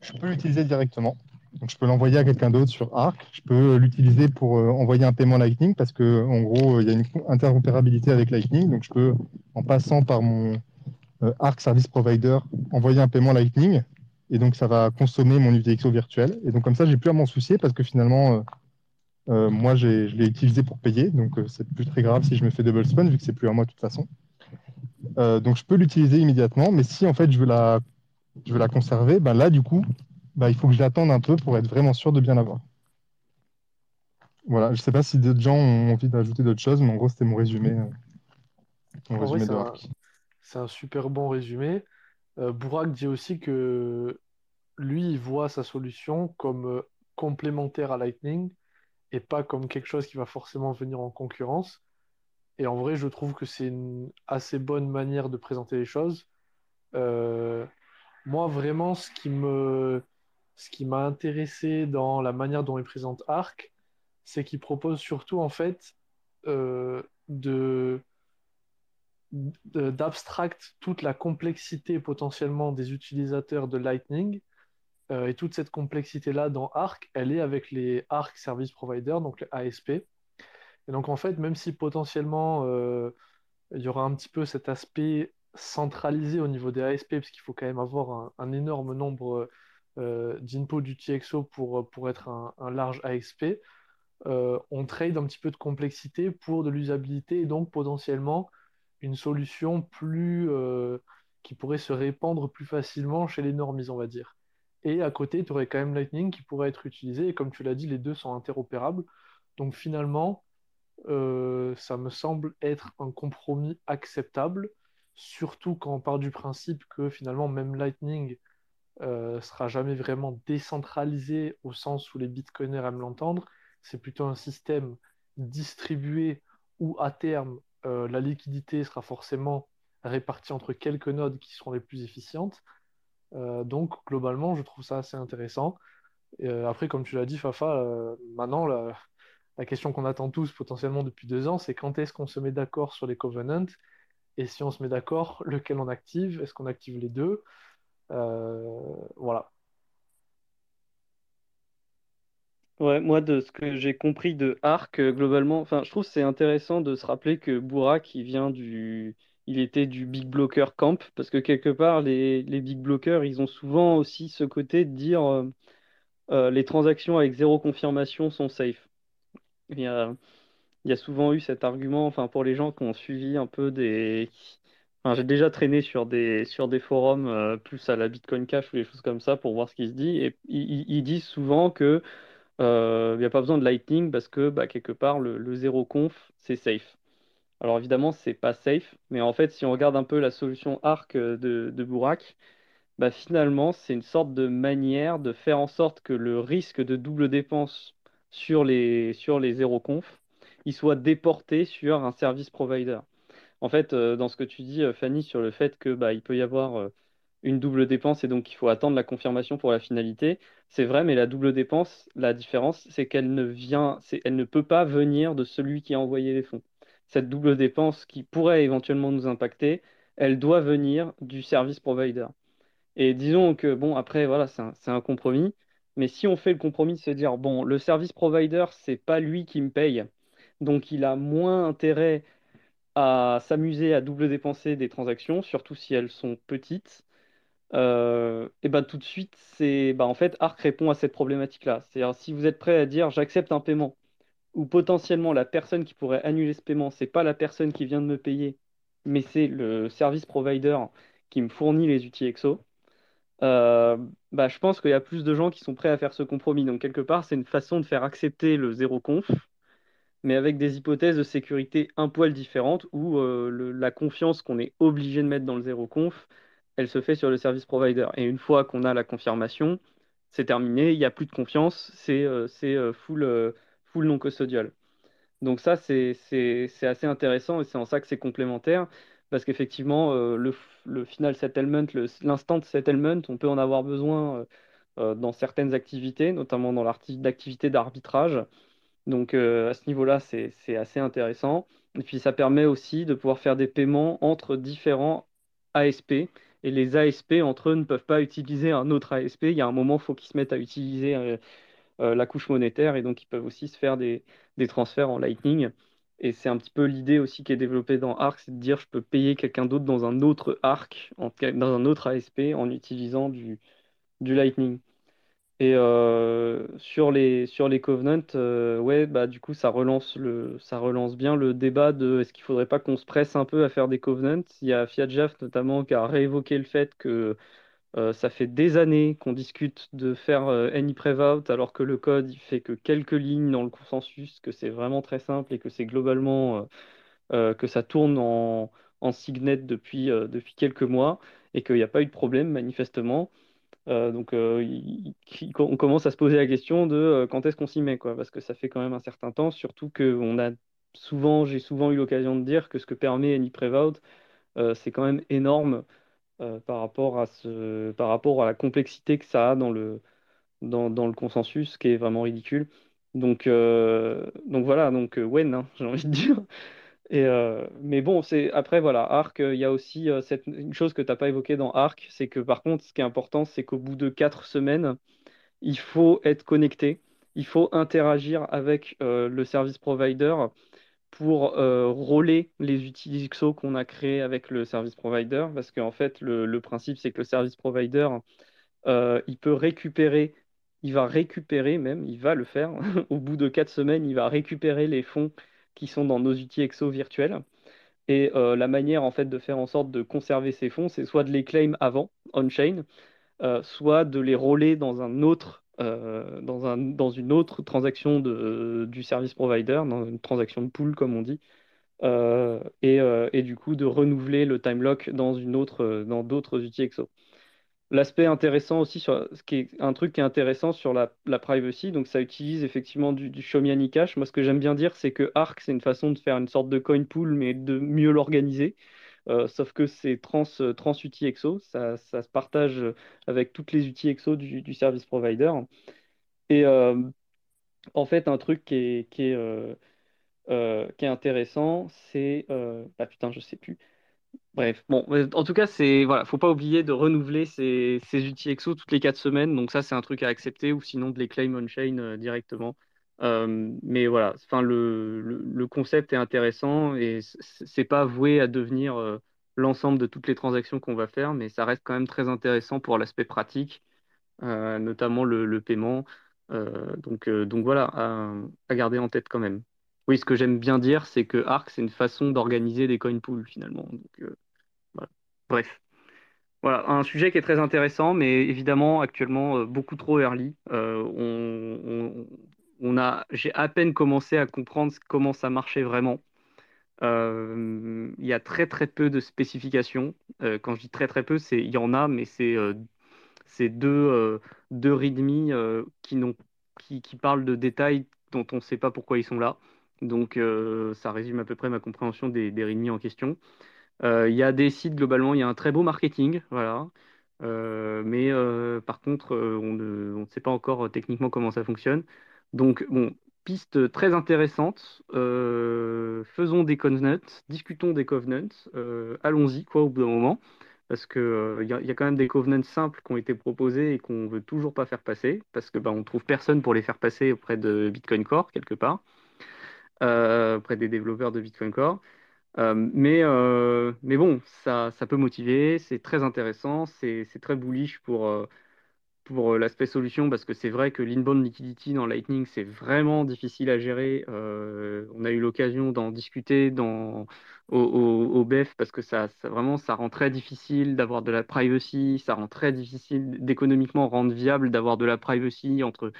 je peux l'utiliser directement. Donc je peux l'envoyer à quelqu'un d'autre sur Arc. Je peux l'utiliser pour euh, envoyer un paiement Lightning parce que en gros, il y a une interopérabilité avec Lightning. Donc je peux, en passant par mon Arc Service Provider, envoyer un paiement Lightning. Et donc ça va consommer mon UTXO virtuel. Et donc comme ça, j'ai plus à m'en soucier parce que finalement, euh, euh, moi, je l'ai utilisé pour payer. Donc euh, c'est plus très grave si je me fais double spend vu que c'est plus à moi de toute façon. Donc je peux l'utiliser immédiatement. Mais si en fait je veux la, je veux la conserver, ben là du coup, bah, il faut que je l'attende un peu pour être vraiment sûr de bien l'avoir. Voilà, je sais pas si d'autres gens ont envie d'ajouter d'autres choses, mais en gros, c'était mon résumé, mon un, c'est un super bon résumé. Euh, Bourak dit aussi que lui, il voit sa solution comme euh, complémentaire à Lightning et pas comme quelque chose qui va forcément venir en concurrence. Et en vrai, je trouve que c'est une assez bonne manière de présenter les choses. Euh, moi, vraiment, ce qui me, ce qui m'a intéressé dans la manière dont il présente Arc, c'est qu'il propose surtout, en fait, de- d'abstract toute la complexité potentiellement des utilisateurs de Lightning. Euh, et toute cette complexité-là dans Arc, elle est avec les Arc Service Provider, donc les ASP. Et donc, en fait, même si potentiellement euh, il y aura un petit peu cet aspect centralisé au niveau des ASP, parce qu'il faut quand même avoir un, énorme nombre euh, d'inputs du TXO pour, pour être un, un large ASP, euh, on trade un petit peu de complexité pour de l'usabilité et donc potentiellement une solution plus, euh, qui pourrait se répandre plus facilement chez les normies, on va dire. Et à côté, tu aurais quand même Lightning qui pourrait être utilisé, et comme tu l'as dit, les deux sont interopérables. Donc finalement, euh, ça me semble être un compromis acceptable, surtout quand on part du principe que finalement même Lightning euh, sera jamais vraiment décentralisé au sens où les bitcoiners aiment l'entendre. C'est plutôt un système distribué où à terme euh, la liquidité sera forcément répartie entre quelques nodes qui seront les plus efficientes. Euh, donc globalement, je trouve ça assez intéressant. Euh, après, comme tu l'as dit, Fafa, maintenant la, la question qu'on attend tous potentiellement depuis deux ans, c'est quand est-ce qu'on se met d'accord sur les covenants? Et si on se met d'accord, lequel on active? Est-ce qu'on active les deux? Voilà. Ouais, moi, de ce que j'ai compris de Arc, euh, globalement, enfin, je trouve que c'est intéressant de se rappeler que Bourak, il vient du, il était du Big Blocker Camp, parce que quelque part, les, les Big Blockers, ils ont souvent aussi ce côté de dire euh, euh, les transactions avec zéro confirmation sont safe. Il y a, il y a souvent eu cet argument, enfin, pour les gens qui ont suivi un peu des, enfin, j'ai déjà traîné sur des, sur des forums euh, plus à la Bitcoin Cash ou des choses comme ça pour voir ce qui se dit, et ils, disent souvent que euh, il n'y a pas besoin de Lightning parce que bah, quelque part, le, le zéro conf, c'est safe. Alors évidemment, c'est pas safe, mais en fait, si on regarde un peu la solution Arc euh, de, de Bourak, bah, finalement, c'est une sorte de manière de faire en sorte que le risque de double dépense sur les, sur les zéro conf, il soit déporté sur un service provider. En fait, euh, dans ce que tu dis, euh, Fanny, sur le fait que bah, il peut y avoir euh, une double dépense et donc il faut attendre la confirmation pour la finalité, c'est vrai, mais la double dépense, la différence, c'est qu'elle ne vient, elle ne peut pas venir de celui qui a envoyé les fonds. Cette double dépense qui pourrait éventuellement nous impacter, elle doit venir du service provider. Et disons que, bon, après, voilà, c'est un, c'est un compromis, mais si on fait le compromis de se dire, bon, le service provider, c'est pas lui qui me paye, donc il a moins intérêt à s'amuser à double dépenser des transactions, surtout si elles sont petites, euh, et ben tout de suite, c'est bah, en fait Arc répond à cette problématique-là. C'est-à-dire si vous êtes prêt à dire j'accepte un paiement, ou potentiellement la personne qui pourrait annuler ce paiement, c'est pas la personne qui vient de me payer, mais c'est le service provider qui me fournit les outils EXO, euh, bah, je pense qu'il y a plus de gens qui sont prêts à faire ce compromis. Donc quelque part, c'est une façon de faire accepter le zéro conf mais avec des hypothèses de sécurité un poil différentes où euh, la confiance qu'on est obligé de mettre dans le zéro conf, elle se fait sur le service provider. Et une fois qu'on a la confirmation, c'est terminé, il n'y a plus de confiance, c'est euh, euh, full, euh, full non custodial. Donc ça, c'est assez intéressant et c'est en ça que c'est complémentaire, parce qu'effectivement, le, final settlement, le- l'instant settlement, on peut en avoir besoin dans certaines activités, notamment dans l'activité d'arbitrage. Donc à ce niveau-là, c'est assez intéressant. Et puis ça permet aussi de pouvoir faire des paiements entre différents ASP. Et les ASP entre eux ne peuvent pas utiliser un autre ASP. Il y a un moment, il faut qu'ils se mettent à utiliser euh, euh, la couche monétaire et donc ils peuvent aussi se faire des, des transferts en Lightning. Et c'est un petit peu l'idée aussi qui est développée dans Arc, c'est de dire je peux payer quelqu'un d'autre dans un autre Arc, dans un autre ASP en utilisant du, du Lightning. Et euh, sur les, sur les Covenants, euh, ouais, bah, du coup, ça relance, le, ça relance bien le débat de est-ce qu'il faudrait pas qu'on se presse un peu à faire des Covenants? Il y a Fiatjaf notamment qui a réévoqué le fait que euh, ça fait des années qu'on discute de faire any prevout alors que le code il fait que quelques lignes dans le consensus, que c'est vraiment très simple et que c'est globalement que ça tourne en, en Signet depuis, depuis quelques mois et qu'il n'y a pas eu de problème manifestement. Euh, donc, euh, on commence à se poser la question de euh, quand est-ce qu'on s'y met, quoi, parce que ça fait quand même un certain temps, surtout que on a souvent, j'ai souvent eu l'occasion de dire que ce que permet AnyPrevout, euh, c'est quand même énorme par rapport à ce, par rapport à la complexité que ça a dans le, dans, le consensus, qui est vraiment ridicule. Donc, donc voilà, donc when, j'ai envie de dire. Euh, mais bon, c'est après voilà, Arc, euh, il y a aussi euh, cette, une chose que tu n'as pas évoquée dans Arc, c'est que par contre, ce qui est important, c'est qu'au bout de quatre semaines, il faut être connecté, il faut interagir avec le service provider pour rouler les outils XO qu'on a créés avec le service provider, parce qu'en fait, le, le principe, c'est que le service provider, il peut récupérer, il va récupérer même, il va le faire, au bout de quatre semaines, il va récupérer les fonds qui sont dans nos outils EXO virtuels. Et euh, la manière en fait de faire en sorte de conserver ces fonds, c'est soit de les claim avant, on-chain, euh, soit de les rouler dans un autre, euh, dans un, dans une autre transaction de, du service provider, dans une transaction de pool comme on dit, et, et du coup de renouveler le time lock dans une autre, dans d'autres outils EXO. L'aspect intéressant aussi, sur, ce qui est un truc qui est intéressant sur la, la privacy, donc ça utilise effectivement du, du. Moi, ce que j'aime bien dire, c'est que Arc, c'est une façon de faire une sorte de coin pool, mais de mieux l'organiser. Euh, sauf que c'est trans, trans outils EXO, ça, ça se partage avec toutes les outils EXO du, service provider. Et euh, en fait, un truc qui est, qui est, euh, qui est intéressant, c'est. ah putain, je sais plus. Bref, bon, en tout cas, c'est voilà, faut pas oublier de renouveler ces, outils EXO toutes les quatre semaines. Donc ça, c'est un truc à accepter, ou sinon de les claim on-chain euh, directement. Euh, mais voilà, enfin le, concept est intéressant et c'est pas voué à devenir euh, l'ensemble de toutes les transactions qu'on va faire, mais ça reste quand même très intéressant pour l'aspect pratique, notamment le, paiement. donc, donc voilà, à, garder en tête quand même. Oui, ce que j'aime bien dire, c'est que Arc, c'est une façon d'organiser des coin pools finalement. Donc, Bref. Voilà, un sujet qui est très intéressant, mais évidemment actuellement euh, beaucoup trop early. Euh, on, j'ai à peine commencé à comprendre comment ça marchait vraiment. Euh, il y a très très peu de spécifications. quand je dis très très peu, c'est il y en a, mais c'est c'est deux, deux readme qui, qui, qui, parlent de détails dont on ne sait pas pourquoi ils sont là. Donc ça résume à peu près ma compréhension des, des readme en question. Euh, il y a des sites, globalement, il y a un très beau marketing, voilà. Euh, mais euh, par contre, on ne, sait pas encore techniquement comment ça fonctionne. Donc, bon, piste très intéressante. faisons des covenants, discutons des covenants. Allons-y, quoi, au bout d'un moment. Parce qu'il il y, a quand même des covenants simples qui ont été proposés et qu'on ne veut toujours pas faire passer. Parce que bah, on trouve personne pour les faire passer auprès de Bitcoin Core, quelque part. Auprès des développeurs de Bitcoin Core. Euh, mais, euh, mais bon, ça, ça peut motiver, c'est très intéressant, c'est très bullish pour, euh, pour l'aspect solution parce que c'est vrai que l'inbound liquidity dans Lightning, c'est vraiment difficile à gérer. on a eu l'occasion d'en discuter dans, au, au, BEF parce que ça, ça, vraiment, ça rend très difficile d'avoir de la privacy, ça rend très difficile d'économiquement rendre viable d'avoir de la privacy entre,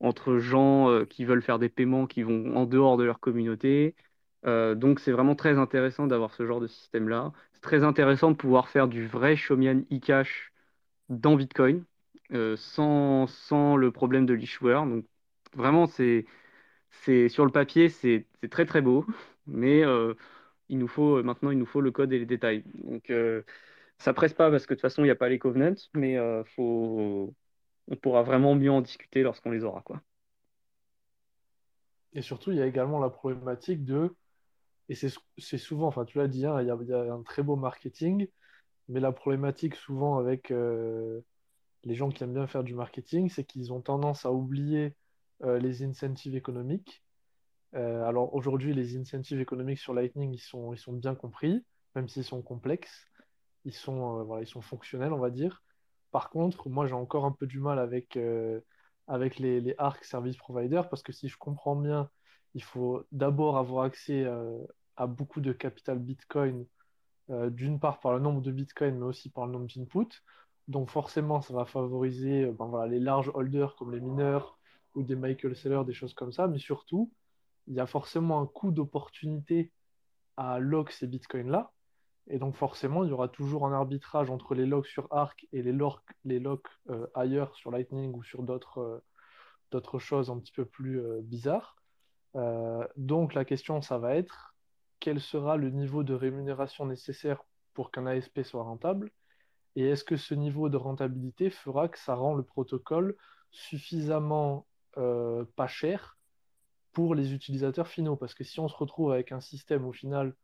entre gens qui veulent faire des paiements qui vont en dehors de leur communauté. Euh, donc c'est vraiment très intéressant d'avoir ce genre de système-là. C'est très intéressant de pouvoir faire du vrai Shomian e-cash dans Bitcoin euh, sans, sans, le problème de l'issuer. Donc vraiment, c'est, sur le papier, c'est, très très beau, mais euh, il nous faut, maintenant, il nous faut le code et les détails. Donc ça presse pas parce que de toute façon, il n'y a pas les covenants, mais faut, on pourra vraiment mieux en discuter lorsqu'on les aura. Quoi. Et surtout, il y a également la problématique de et c'est souvent, enfin tu l'as dit, hein, il y, a, un très beau marketing, mais la problématique souvent avec euh, les gens qui aiment bien faire du marketing, c'est qu'ils ont tendance à oublier euh, les incentives économiques. Euh, alors aujourd'hui, les incentives économiques sur Lightning, ils sont, ils bien compris, même s'ils sont complexes. Ils sont, voilà, ils sont fonctionnels, on va dire. Par contre, moi, j'ai encore un peu du mal avec, avec les, ARC Service Providers, parce que si je comprends bien, il faut d'abord avoir accès euh, à beaucoup de capital Bitcoin, euh, d'une part par le nombre de Bitcoin, mais aussi par le nombre d'inputs. Donc forcément, ça va favoriser euh, ben les larges holders comme les mineurs ou des Michael Sellers, des choses comme ça. Mais surtout, il y a forcément un coût d'opportunité à lock ces Bitcoins-là. Et donc forcément, il y aura toujours un arbitrage entre les locks sur ARC et les, locks, les locks ailleurs sur Lightning ou sur d'autres choses un petit peu plus bizarres. Euh, donc la question, ça va être quel sera le niveau de rémunération nécessaire pour qu'un ASP soit rentable? Et est-ce que ce niveau de rentabilité fera que ça rend le protocole suffisamment euh, pas cher pour les utilisateurs finaux? Parce que si on se retrouve avec un système au final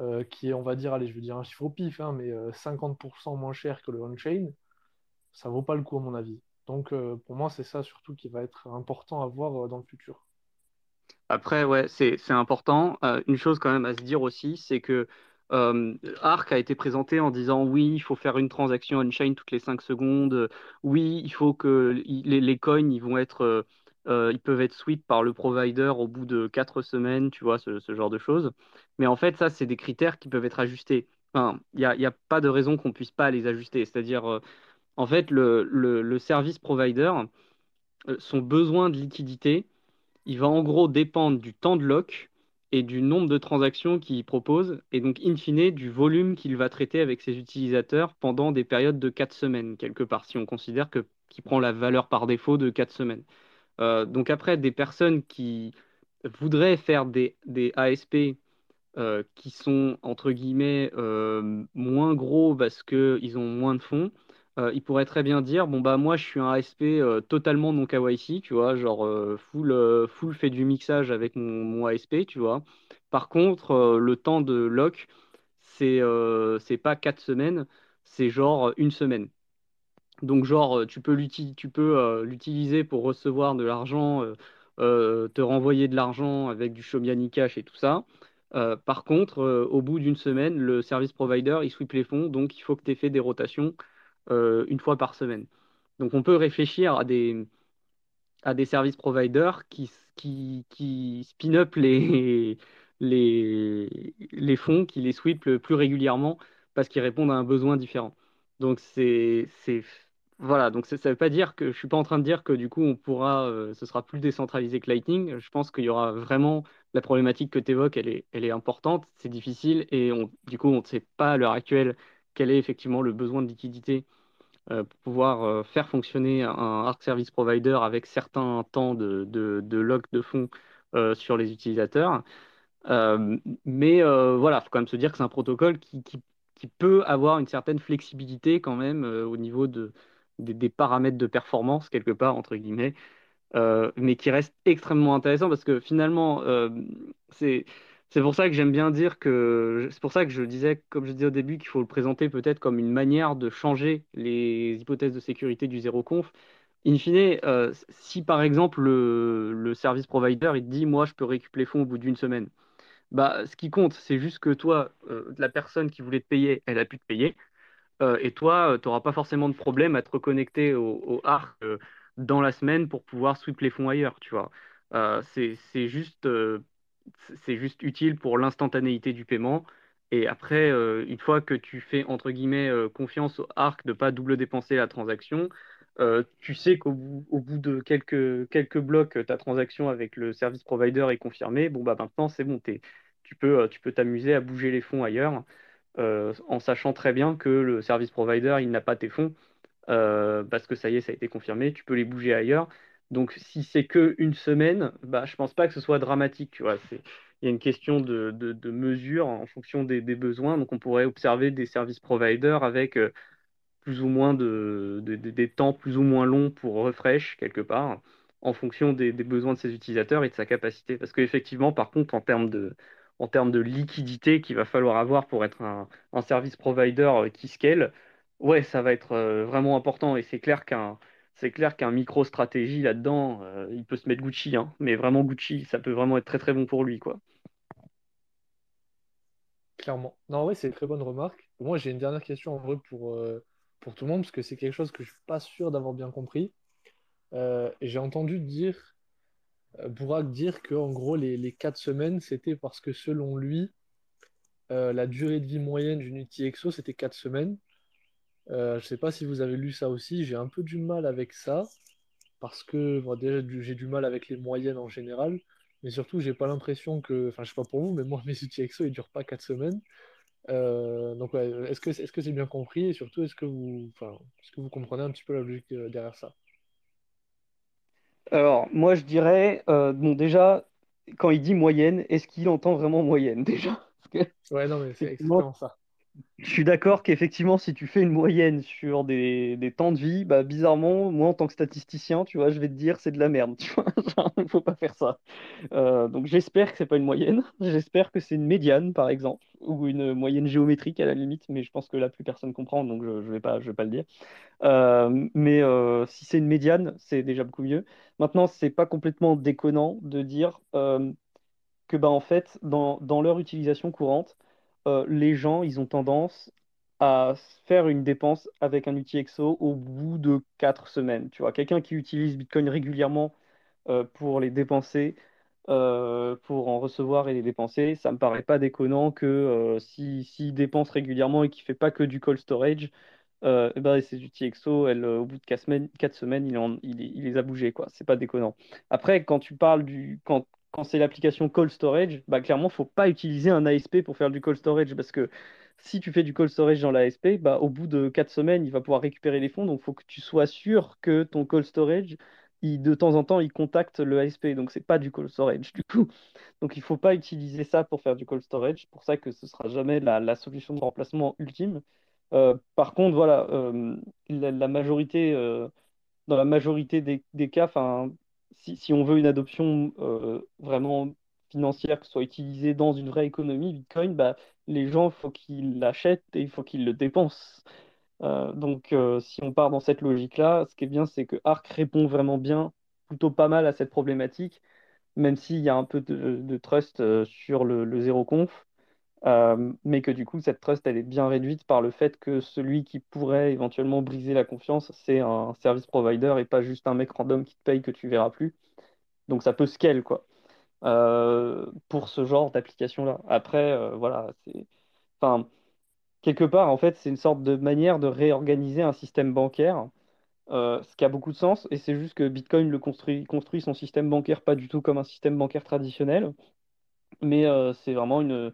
euh, qui est, on va dire, allez, je vais dire un chiffre au pif, hein, mais 50% moins cher que le on-chain, ça vaut pas le coup à mon avis. Donc pour moi, c'est ça surtout qui va être important à voir dans le futur. Après, ouais, c'est important. Euh, une chose quand même à se dire aussi, c'est que euh, Arc a été présenté en disant oui, il faut faire une transaction on-chain toutes les 5 secondes. Oui, il faut que les, les coins, ils vont être, euh, ils peuvent être sweep par le provider au bout de 4 semaines, tu vois, ce, genre de choses. Mais en fait, ça, c'est des critères qui peuvent être ajustés. Il n'y a, y a, pas de raison qu'on ne puisse pas les ajuster. C'est-à-dire, en fait, le, service provider, son besoin de liquidité, il va en gros dépendre du temps de lock et du nombre de transactions qu'il propose, et donc in fine du volume qu'il va traiter avec ses utilisateurs pendant des périodes de 4 semaines, quelque part, si on considère que qu'il prend la valeur par défaut de 4 semaines. Euh, donc après, des personnes qui voudraient faire des, ASP euh, qui sont, entre guillemets, euh, moins gros parce qu'ils ont moins de fonds, euh, il pourrait très bien dire bon bah moi je suis un ASP totalement non KYC, tu vois, genre full, full fait du mixage avec mon, ASP, tu vois. Par contre, le temps de lock, c'est c'est pas quatre semaines, c'est genre une semaine. Donc, genre, tu peux l'utiliser pour recevoir de l'argent, te renvoyer de l'argent avec du Shomiani Cash et tout ça. par contre, au bout d'une semaine, le service provider, il sweep les fonds, donc il faut que tu aies fait des rotations une fois par semaine. Donc, on peut réfléchir à des, à des services providers qui, qui, qui spin up les, les, les fonds, qui les sweep plus régulièrement parce qu'ils répondent à un besoin différent. Donc c'est voilà, donc ça ne veut pas dire que je suis pas en train de dire que du coup on pourra, euh, ce sera plus décentralisé que Lightning. Je pense qu'il y aura vraiment la problématique que tu évoques, elle est, elle est importante, c'est difficile et on, du coup on ne sait pas à l'heure actuelle quel est effectivement le besoin de liquidité euh, pour pouvoir euh, faire fonctionner un Arc Service Provider avec certains temps de, de, de lock de fonds sur les utilisateurs. mais voilà, il faut quand même se dire que c'est un protocole qui, qui, peut avoir une certaine flexibilité quand même au niveau de, des, paramètres de performance, quelque part, entre guillemets, euh, mais qui reste extrêmement intéressant parce que finalement, euh, c'est. Pour ça que j'aime bien dire que c'est pour ça que je disais, comme je disais au début, qu'il faut le présenter peut-être comme une manière de changer les hypothèses de sécurité du zéro conf. In fine, euh, si par exemple le, le, service provider il te dit moi je peux récupérer les fonds au bout d'une semaine, bah ce qui compte c'est juste que toi, la personne qui voulait te payer, elle a pu te payer. Euh, et toi, euh, tu n'auras pas forcément de problème à te reconnecter au, ARC euh, dans la semaine pour pouvoir sweep les fonds ailleurs, tu vois. c'est juste, juste utile pour l'instantanéité du paiement. Et après, une fois que tu fais, entre guillemets, confiance au ARC de ne pas double dépenser la transaction, tu sais qu'au bout, au bout de quelques, quelques blocs, ta transaction avec le service provider est confirmée. Bon, bah maintenant, c'est bon, tu peux tu peux t'amuser à bouger les fonds ailleurs. Euh, en sachant très bien que le service provider, il n'a pas tes fonds, euh, parce que ça y est, ça a été confirmé, tu peux les bouger ailleurs. Donc si c'est que une semaine, bah, je pense pas que ce soit dramatique. Il y a une question de, de, mesure en fonction des, besoins. Donc on pourrait observer des services providers avec euh, plus ou moins de, des temps plus ou moins longs pour refresh quelque part, en fonction des, besoins de ses utilisateurs et de sa capacité. Parce qu'effectivement, par contre, en termes de, en termes de liquidité qu'il va falloir avoir pour être un, service provider euh, qui scale, ouais, ça va être euh, vraiment important. Et c'est clair qu'un c'est clair qu'un micro-stratégie là-dedans, euh, il peut se mettre Gucci, hein, mais vraiment Gucci, ça peut vraiment être très très bon pour lui, quoi. Clairement. Non, ouais, c'est une très bonne remarque. Moi, j'ai une dernière question en vrai pour, pour tout le monde, parce que c'est quelque chose que je suis pas sûr d'avoir bien compris. j'ai entendu dire Bourak dire que en gros les, les 4 semaines c'était parce que selon lui euh, la durée de vie moyenne d'une outil EXO c'était 4 semaines. Euh, je ne sais pas si vous avez lu ça aussi, j'ai un peu du mal avec ça parce que déjà j'ai du mal avec les moyennes en général, mais surtout j'ai pas l'impression que, enfin je sais pas pour vous, mais moi mes EXO ils durent pas 4 semaines. donc est-ce que est-ce que c'est bien compris? Et surtout est-ce que vous, est-ce que vous comprenez un petit peu la logique derrière ça? Alors, moi, je dirais, euh, bon, déjà, quand il dit moyenne, est-ce qu'il entend vraiment moyenne, déjà? Ouais, non, mais c'est exactement ça. Je suis d'accord qu'effectivement, si tu fais une moyenne sur des, des temps de vie, bah, bizarrement, moi, en tant que statisticien, tu vois, je vais te dire, c'est de la merde, tu vois, faut pas faire ça. Euh, donc, j'espère que c'est pas une moyenne, j'espère que c'est une médiane, par exemple, ou une moyenne géométrique à la limite, mais je pense que là, plus personne comprend, donc je ne vais pas, je vais pas le dire. Euh, mais euh, si c'est une médiane, c'est déjà beaucoup mieux. Maintenant, c'est pas complètement déconnant de dire que, bah, en fait, dans, dans leur utilisation courante, euh, les gens, ils ont tendance à faire une dépense avec un outil EXO au bout de 4 semaines. Tu vois, quelqu'un qui utilise Bitcoin régulièrement euh, pour les dépenser, euh, pour en recevoir et les dépenser, ça me paraît pas déconnant que s'il si, dépense régulièrement et qu'il fait pas que du cold storage, eh ben, ces outils EXO, au bout de 4 semaines, semaines il, il, les a bougés, quoi. C'est pas déconnant. Après, quand tu parles du, quand, quand c'est l'application cold storage, bah, clairement, faut pas utiliser un ASP pour faire du cold storage parce que si tu fais du cold storage dans l'ASP, bah, au bout de 4 semaines, il va pouvoir récupérer les fonds. Donc, il faut que tu sois sûr que ton cold storage, il, de temps en temps, il contacte le ASP. Donc, ce n'est pas du cold storage du coup. Donc, il ne faut pas utiliser ça pour faire du cold storage. C'est pour ça que ce ne sera jamais la, solution de remplacement ultime. Euh, par contre, voilà, euh, la, majorité, euh, dans la majorité des, des cas, si, on veut une adoption euh, vraiment financière, ce soit utilisé dans une vraie économie, Bitcoin, bah, les gens, il faut qu'ils l'achètent et il faut qu'ils le dépensent. Euh, donc, euh, si on part dans cette logique-là, ce qui est bien, c'est que Arc répond vraiment bien, plutôt pas mal à cette problématique, même s'il y a un peu de, trust sur le, le zéro conf, mais que du coup, cette trust, elle est bien réduite par le fait que celui qui pourrait éventuellement briser la confiance, c'est un service provider et pas juste un mec random qui te paye que tu verras plus. Donc, ça peut scale, quoi. pour ce genre d'application-là. Après, voilà, c'est. Enfin, quelque part, en fait, c'est une sorte de manière de réorganiser un système bancaire, euh, ce qui a beaucoup de sens, et c'est juste que Bitcoin le construit, construit son système bancaire pas du tout comme un système bancaire traditionnel, mais euh, c'est vraiment une,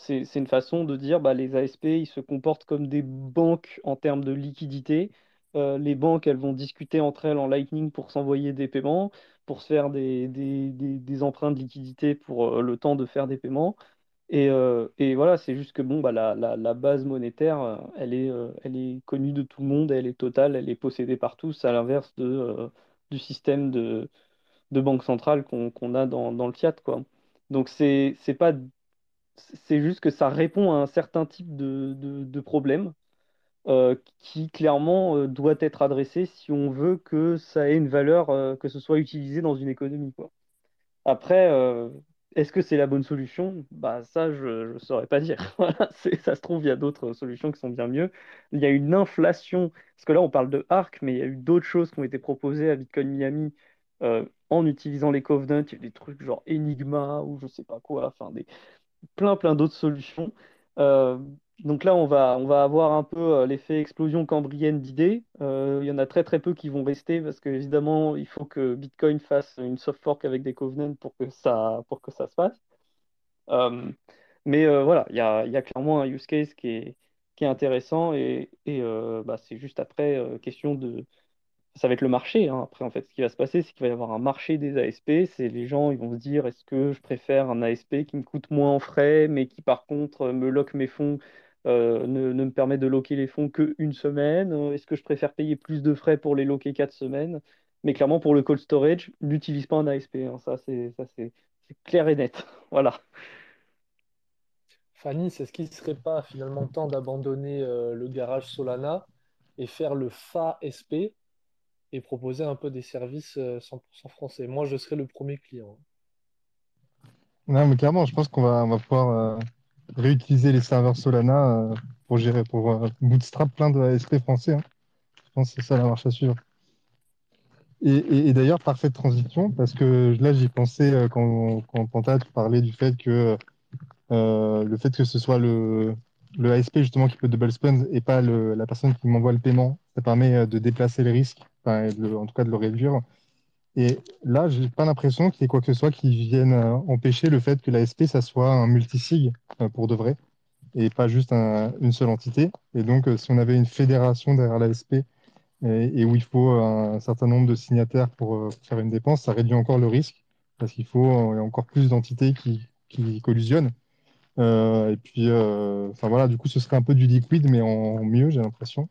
c'est, une façon de dire bah, les ASP, ils se comportent comme des banques en termes de liquidité. Euh, les banques, elles vont discuter entre elles en Lightning pour s'envoyer des paiements, pour se faire des, des, des, emprunts de liquidité pour le temps de faire des paiements. Et, euh, et, voilà, c'est juste que bon, bah, la, la, la base monétaire, euh, elle est, euh, elle est connue de tout le monde, elle est totale, elle est possédée par tous, à l'inverse du système de, de banque centrale qu'on a dans, dans, le fiat, quoi. Donc c'est pas c'est juste que ça répond à un certain type de, de, problème qui clairement doit être adressé si on veut que ça ait une valeur, que ce soit utilisé dans une économie. Après, est-ce que c'est la bonne solution? Bah ça, je ne saurais pas dire. Ça se trouve, il y a d'autres solutions qui sont bien mieux. Il y a une inflation, parce que là, on parle de Arc, mais il y a eu d'autres choses qui ont été proposées à Bitcoin Miami euh, en utilisant les Covenants. Il y a des trucs genre Enigma ou je sais pas quoi, enfin des, plein plein d'autres solutions. Euh, donc là, on va, on va avoir un peu euh, l'effet explosion cambrienne d'idées. Euh, il y en a très très peu qui vont rester parce que évidemment, il faut que Bitcoin fasse une soft fork avec des covenants pour que ça, pour que ça se fasse. mais voilà, il y a, y a, clairement un use case qui est, qui est intéressant et, et bah, c'est juste après question de, ça va être le marché. Hein. Après, en fait, ce qui va se passer, c'est qu'il va y avoir un marché des ASP. C'est les gens, ils vont se dire, est-ce que je préfère un ASP qui me coûte moins en frais, mais qui par contre me lock mes fonds, euh, ne, me permet de locker les fonds qu'une semaine? Est-ce que je préfère payer plus de frais pour les locker quatre semaines? Mais clairement, pour le cold storage, n'utilise pas un ASP. Hein. Ça, c'est clair et net. voilà. Fanny, c'est ce qui ne serait pas finalement temps d'abandonner euh, le garage Solana et faire le FA-SP et proposer un peu des services 100% euh, français. Moi, je serais le premier client. Non, mais clairement, je pense qu'on va, pouvoir euh, réutiliser les serveurs Solana euh, pour gérer, pour bootstrap plein de ASP français. Hein. Je pense que c'est ça la marche à suivre. Et, d'ailleurs, parfaite transition, parce que là, j'y pensais quand, quand Panta, tu parlais du fait que le fait que ce soit le, le ASP justement qui peut double spend et pas la personne qui m'envoie le paiement, ça permet de déplacer les risques en tout cas de le réduire. Et là, j'ai pas l'impression qu'il y ait quoi que ce soit qui vienne euh, empêcher le fait que l'ASP, ça soit un multisig euh, pour de vrai et pas juste une seule entité. Et donc, euh, si on avait une fédération derrière l'ASP et, où il faut un certain nombre de signataires pour faire une dépense, ça réduit encore le risque parce qu'il faut encore plus d'entités qui, qui collisionnent. et puis, enfin voilà, du coup, ce serait un peu du liquide, mais en mieux, j'ai l'impression.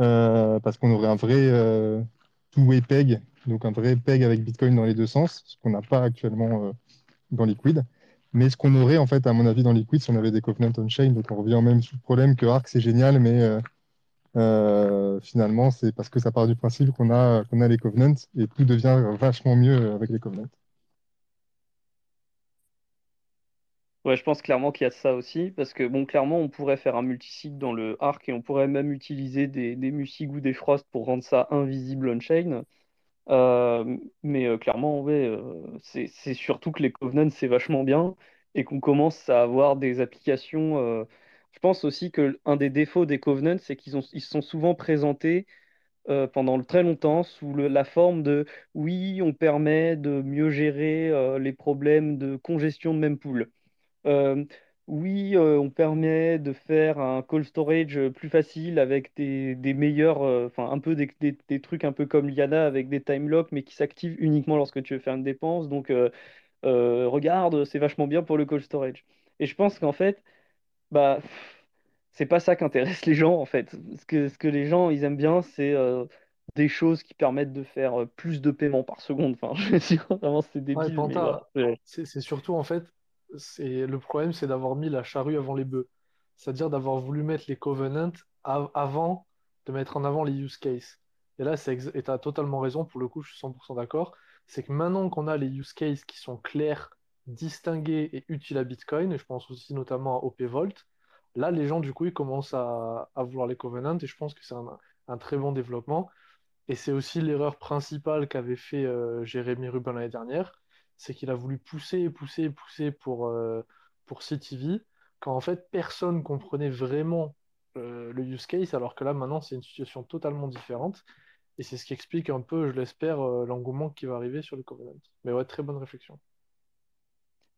Euh, parce qu'on aurait un vrai euh, two-way peg, donc un vrai peg avec Bitcoin dans les deux sens, ce qu'on n'a pas actuellement euh, dans Liquid. Mais ce qu'on aurait, en fait, à mon avis, dans Liquid, si on avait des covenants on-chain, donc on revient même sur le problème que Arc, c'est génial, mais finalement, c'est parce que ça part du principe qu'on a, qu'on a les covenants et tout devient vachement mieux avec les covenants. Ouais, je pense clairement qu'il y a ça aussi, parce que bon, clairement, on pourrait faire un multisig dans le arc et on pourrait même utiliser des, des musig ou des frost pour rendre ça invisible on-chain. Euh, mais euh, clairement, ouais, euh, c'est surtout que les covenants, c'est vachement bien et qu'on commence à avoir des applications. je pense aussi que un des défauts des covenants, c'est qu'ils ils sont souvent présentés pendant très longtemps sous la forme de oui, on permet de mieux gérer les problèmes de congestion de mempool. Euh, oui, euh, on permet de faire un call storage euh, plus facile avec des, meilleurs, enfin un peu des, trucs un peu comme Liana avec des time locks, mais qui s'activent uniquement lorsque tu veux faire une dépense. Donc, regarde, c'est vachement bien pour le call storage. Et je pense qu'en fait, bah, c'est pas ça qui intéresse les gens en fait. Ce que, ce que les gens ils aiment bien, c'est des choses qui permettent de faire euh, plus de paiements par seconde. Enfin, je veux dire, vraiment, c'est Ouais, débile, mais Panta, voilà. Ouais. c'est c'est surtout en fait, c'est le problème, c'est d'avoir mis la charrue avant les bœufs. C'est-à-dire d'avoir voulu mettre les covenants av- avant de mettre en avant les use cases. Et là, c'est tu as totalement raison, pour le coup, je suis 100% d'accord. C'est que maintenant qu'on a les use cases qui sont clairs, distingués et utiles à Bitcoin, et je pense aussi notamment à OP Vault, là, les gens, du coup, ils commencent à, à vouloir les covenants, et je pense que c'est un, un très bon développement. Et c'est aussi l'erreur principale qu'avait fait euh, Jérémy Rubin l'année dernière, c'est qu'il a voulu pousser et pousser et pousser pour, euh, pour CTV, quand en fait personne comprenait vraiment euh, le use case, alors que là maintenant c'est une situation totalement différente. Et c'est ce qui explique un peu, je l'espère, euh, l'engouement qui va arriver sur le Covenant. Mais ouais, très bonne réflexion.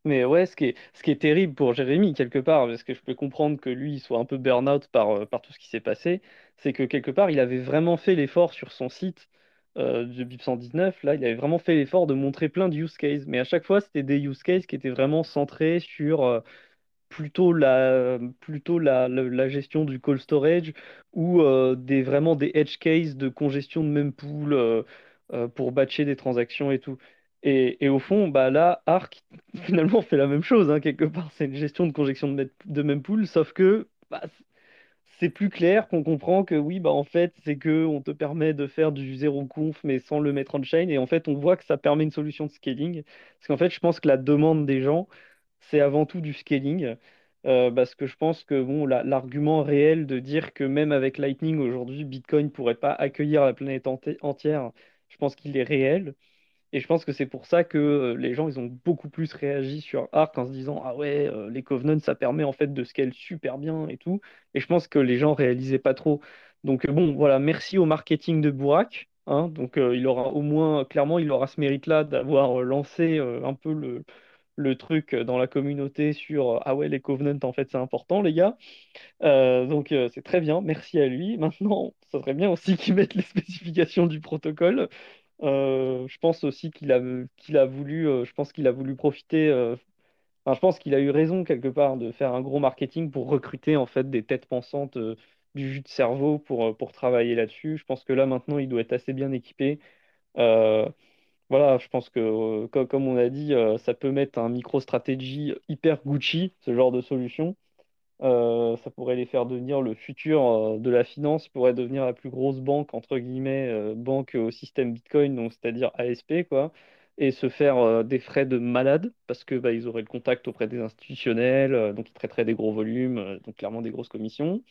Mais ouais, ce qui est, ce qui est terrible pour Jérémy, quelque part, parce que je peux comprendre que lui, il soit un peu burn-out par, par tout ce qui s'est passé, c'est que quelque part, il avait vraiment fait l'effort sur son site euh, de BIP 119, là, il avait vraiment fait l'effort de montrer plein de use cases, mais à chaque fois, c'était des use cases qui étaient vraiment centrés sur euh, plutôt la, plutôt la, la, gestion du cold storage ou euh, des, vraiment des edge cases de congestion de euh, euh, pour batcher des transactions et tout. Et, et au fond, bah là, Arc finalement fait la même chose, hein, quelque part. C'est une gestion de congestion de, de mempool, sauf que bah, c'est plus clair qu'on comprend que oui, bah en fait, c'est que on te permet de faire du zéro conf mais sans le mettre on-chain. Et en fait, on voit que ça permet une solution de scaling. Parce qu'en fait, je pense que la demande des gens, c'est avant tout du scaling. Euh, parce que je pense que bon, la- l'argument réel de dire que même avec Lightning aujourd'hui, Bitcoin pourrait pas accueillir la planète enti- entière, je pense qu'il est réel. Et je pense que c'est pour ça que euh, les gens, ils ont beaucoup plus réagi sur Arc en se disant, ah ouais, euh, les Covenants, ça permet en fait de scale super bien et tout. Et je pense que les gens réalisaient pas trop. Donc euh, bon, voilà, merci au marketing de Bourak. hein. donc il aura au moins, clairement, il aura ce mérite-là d'avoir lancé un peu le, truc dans la communauté sur, ah ouais, les Covenants, en fait, c'est important, les gars. Donc c'est très bien, merci à lui. Maintenant, ça serait bien aussi qu'il mette les spécifications du protocole. Euh, je pense aussi qu'il a, qu'il a voulu, euh, je pense qu'il a voulu profiter. euh, enfin, je pense qu'il a eu raison quelque part de faire un gros marketing pour recruter en fait des têtes pensantes du jus de cerveau pour, pour travailler là-dessus. Je pense que là maintenant il doit être assez bien équipé. Voilà, je pense que co- comme on a dit, ça peut mettre un micro-stratégie hyper Gucci, ce genre de solution. Euh, ça pourrait les faire devenir le futur euh, de la finance, pourrait devenir la plus grosse banque, entre guillemets, euh, banque au système Bitcoin, c'est-à-dire ASP, quoi, et se faire des frais de malade, parce que bah, auraient le contact auprès des institutionnels, donc ils traiteraient des gros volumes, donc clairement des grosses commissions.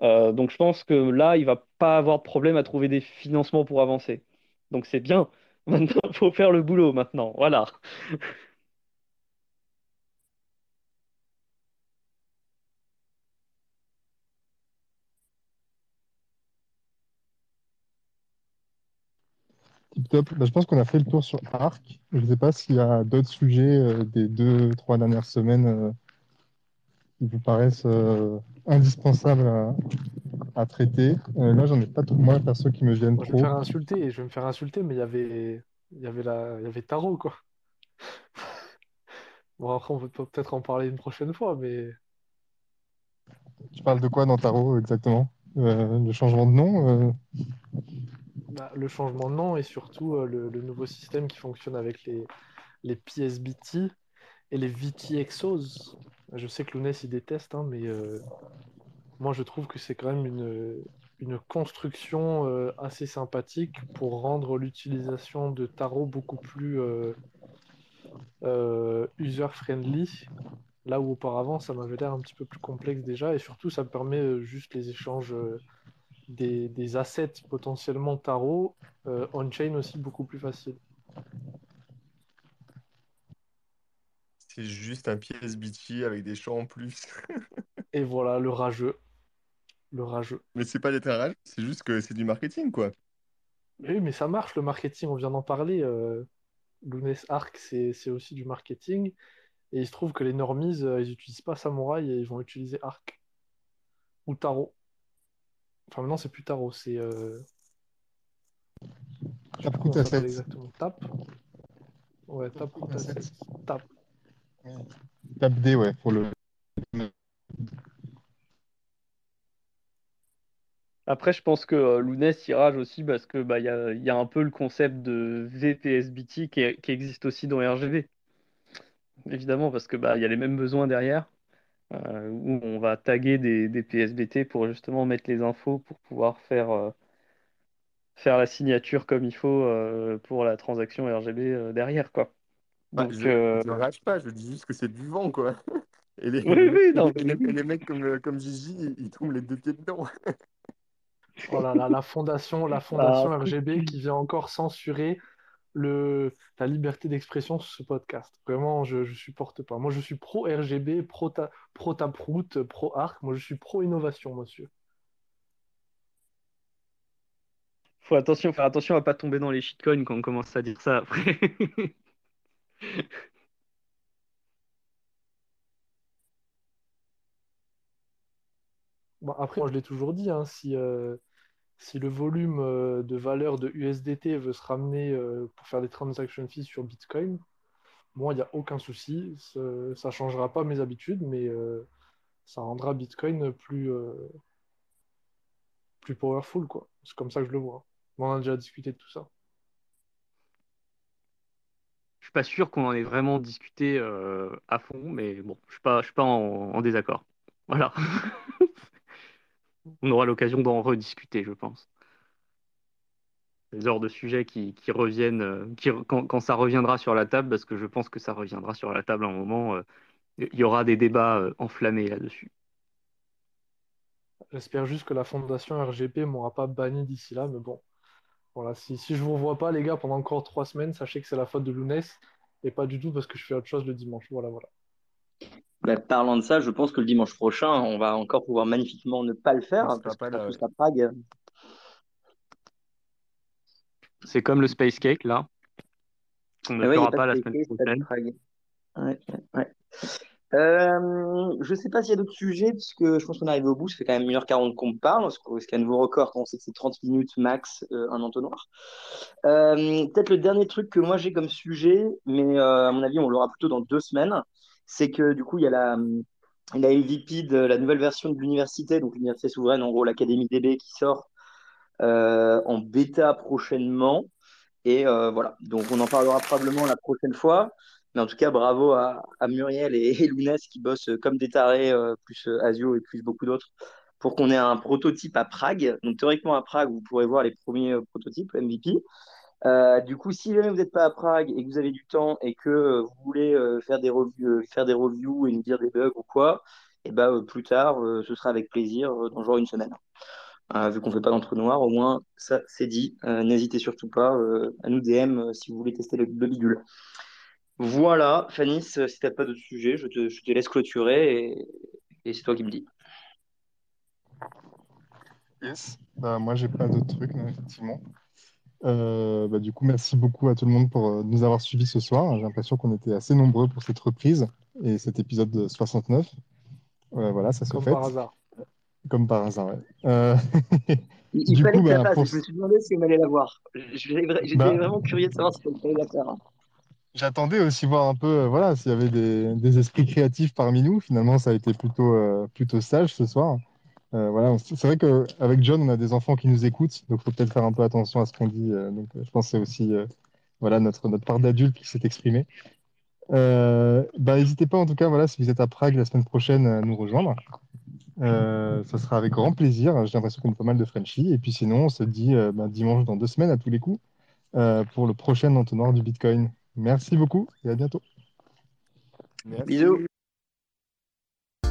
Donc je pense que là, il va pas avoir de problème à trouver des financements pour avancer. Donc c'est bien. Maintenant, il faut faire le boulot maintenant. Voilà. top. Bah, je pense qu'on a fait le tour sur Arc. Je ne sais pas s'il y a d'autres sujets euh, des deux, trois dernières semaines euh, qui vous paraissent euh, indispensables à, à traiter. Là, j'en ai pas trop, moi, perso, qui me viennent Moi, je vais me trop. faire insulter, je vais me faire insulter, mais il y avait, il y avait la, il y avait Taro, quoi. Bon, après, on peut peut-être en parler une prochaine fois, mais Tu parles de quoi dans Tarot exactement? Le changement de nom? Bah, le changement de nom et surtout euh, le, nouveau système qui fonctionne avec les, les PSBT et les VTXOs. Je sais que Lounès il déteste, hein, mais euh, moi je trouve que c'est quand même une, une construction euh, assez sympathique pour rendre l'utilisation de tarot beaucoup plus user-friendly. Là où auparavant ça m'avait l'air un petit peu plus complexe déjà, et surtout ça me permet juste les échanges des, des assets potentiellement tarot euh, on-chain aussi beaucoup plus facile. C'est juste un PSBT avec des champs en plus. Et voilà, le rageux. Le rageux. Mais c'est pas des terrages, c'est juste que c'est du marketing, quoi. Oui, mais ça marche le marketing, on vient d'en parler. Euh, Lunes Arc, c'est c'est aussi du marketing. Et il se trouve que les normies, euh, ils n'utilisent pas Samouraï et ils vont utiliser Arc. Ou Tarot. Enfin, maintenant, c'est plus Tarot, c'est. Euh... Comment ça s'appelle Assets. exactement. Tap. Ouais, Tap Root Assets. Assets. Tap. Tap D, ouais, pour le. Après, je pense que euh, Lounès y rage aussi parce que bah, il y a, y a un peu le concept de VPSBT qui, qui existe aussi dans RGB. Évidemment, parce que bah, il y a les mêmes besoins derrière, euh, où on va taguer des, des PSBT pour justement mettre les infos pour pouvoir faire, euh, faire la signature comme il faut euh, pour la transaction RGB euh, derrière, quoi. Bah, Donc, je euh, ne rage pas, je dis juste que c'est du vent, quoi. Et les, oui, oui, non, et les, les mecs comme, comme Gigi, ils- ils tombent les deux pieds dedans. Oh là là, la fondation, la Ah, fondation RGB qui vient encore censurer le, la liberté d'expression sur ce podcast. Vraiment, je, je supporte pas. Moi, je suis pro RGB, pro, ta, pro Taproot, pro Arc. Moi, je suis pro innovation, monsieur. faut attention, faire attention à pas tomber dans les shitcoins quand on commence à dire ça après. Bon, après, moi, je l'ai toujours dit, hein, si, euh, si le volume euh, de valeur de USDT veut se ramener euh, pour faire des transaction fees sur Bitcoin, moi, il n'y a aucun souci. Ça ne changera pas mes habitudes, mais euh, ça rendra Bitcoin plus, plus powerful, quoi. C'est comme ça que je le vois. On a déjà discuté de tout ça. Je suis pas sûr qu'on en ait vraiment discuté à fond, mais bon, je suis pas, je suis pas en, en désaccord. Voilà. On aura l'occasion d'en rediscuter, je pense. Les genres de sujets qui, reviennent, euh, quand, ça reviendra sur la table, parce que je pense que ça reviendra sur la table à un moment, euh, il y aura des débats euh, enflammés là-dessus. J'espère juste que la fondation RGP m'aura pas banni d'ici là, mais bon. Voilà, si, si je vous revois pas, les gars, pendant encore trois semaines, sachez que c'est la faute de Lounès et pas du tout parce que je fais autre chose le dimanche. Voilà, voilà. Bah, parlant de ça, je pense que le dimanche prochain, on va encore pouvoir magnifiquement ne pas le faire parce pas à Prague. C'est comme le Space Cake, là. On ne a fera pas la semaine prochaine. Ouais, ouais. Euh, je sais pas s'il y a d'autres sujets, puisque je pense qu'on est arrivé au bout. Ça fait quand même 1h40 qu'on parle. Ce qui est un nouveau record quand on sait que c'est 30 minutes max, euh, un entonnoir. Euh, peut-être le dernier truc que moi j'ai comme sujet, mais euh, à mon avis, on l'aura plutôt dans deux semaines, c'est que du coup, il y a la, la MVP de la nouvelle version de l'université, donc l'université souveraine, en gros, l'Académie DB qui sort euh, en bêta prochainement. Et euh, voilà, donc on en parlera probablement la prochaine fois. Mais en tout cas, bravo à, Muriel et, et Lounès qui bossent comme des tarés, euh, plus Asio et plus beaucoup d'autres, pour qu'on ait un prototype à Prague. Donc théoriquement à Prague, vous pourrez voir les premiers prototypes MVP. Euh, du coup, si jamais vous n'êtes pas à Prague et que vous avez du temps et que euh, vous voulez euh, faire des reviews, faire des reviews et nous dire des bugs ou quoi, et ben euh, plus tard, ce sera avec plaisir dans genre une semaine. Vu qu'on fait pas d'entre-noir, au moins ça c'est dit. N'hésitez surtout pas à nous DM si vous voulez tester le, le bidule. Voilà, Fanny, si t'as pas d'autres sujets, je te, laisse clôturer et, c'est toi qui me dis. Yes. Bah, moi, j'ai pas d'autres trucs, effectivement. Euh, bah, du coup, merci beaucoup à tout le monde pour euh, nous avoir suivis ce soir. J'ai l'impression qu'on était assez nombreux pour cette reprise et cet épisode de 69. Euh, voilà, ça se Comme fait. par hasard. Comme par hasard, ouais. Euh, Il, Du fallait coup, que ça bah, passe, pour- je me suis demandé si on allait la voir. J'étais Bah. vraiment curieux de savoir si on allait la faire. hein. J'attendais aussi voir un peu, voilà, s'il y avait des, des esprits créatifs parmi nous. Finalement, ça a été plutôt, euh, plutôt sage ce soir. Euh, voilà, c'est vrai qu'avec John, on a des enfants qui nous écoutent, donc il faut peut-être faire un peu attention à ce qu'on dit. euh, donc, euh, je pense que c'est aussi voilà, notre, notre part d'adulte qui s'est exprimée. Bah, n'hésitez pas, en tout cas, voilà, si vous êtes à Prague la semaine prochaine, à nous rejoindre. Ça sera avec grand plaisir. J'ai l'impression qu'on a pas mal de Frenchies. Et puis sinon, on se dit bah, dimanche dans deux semaines à tous les coups pour le prochain entonnoir du Bitcoin. Merci beaucoup et à bientôt. Bisous.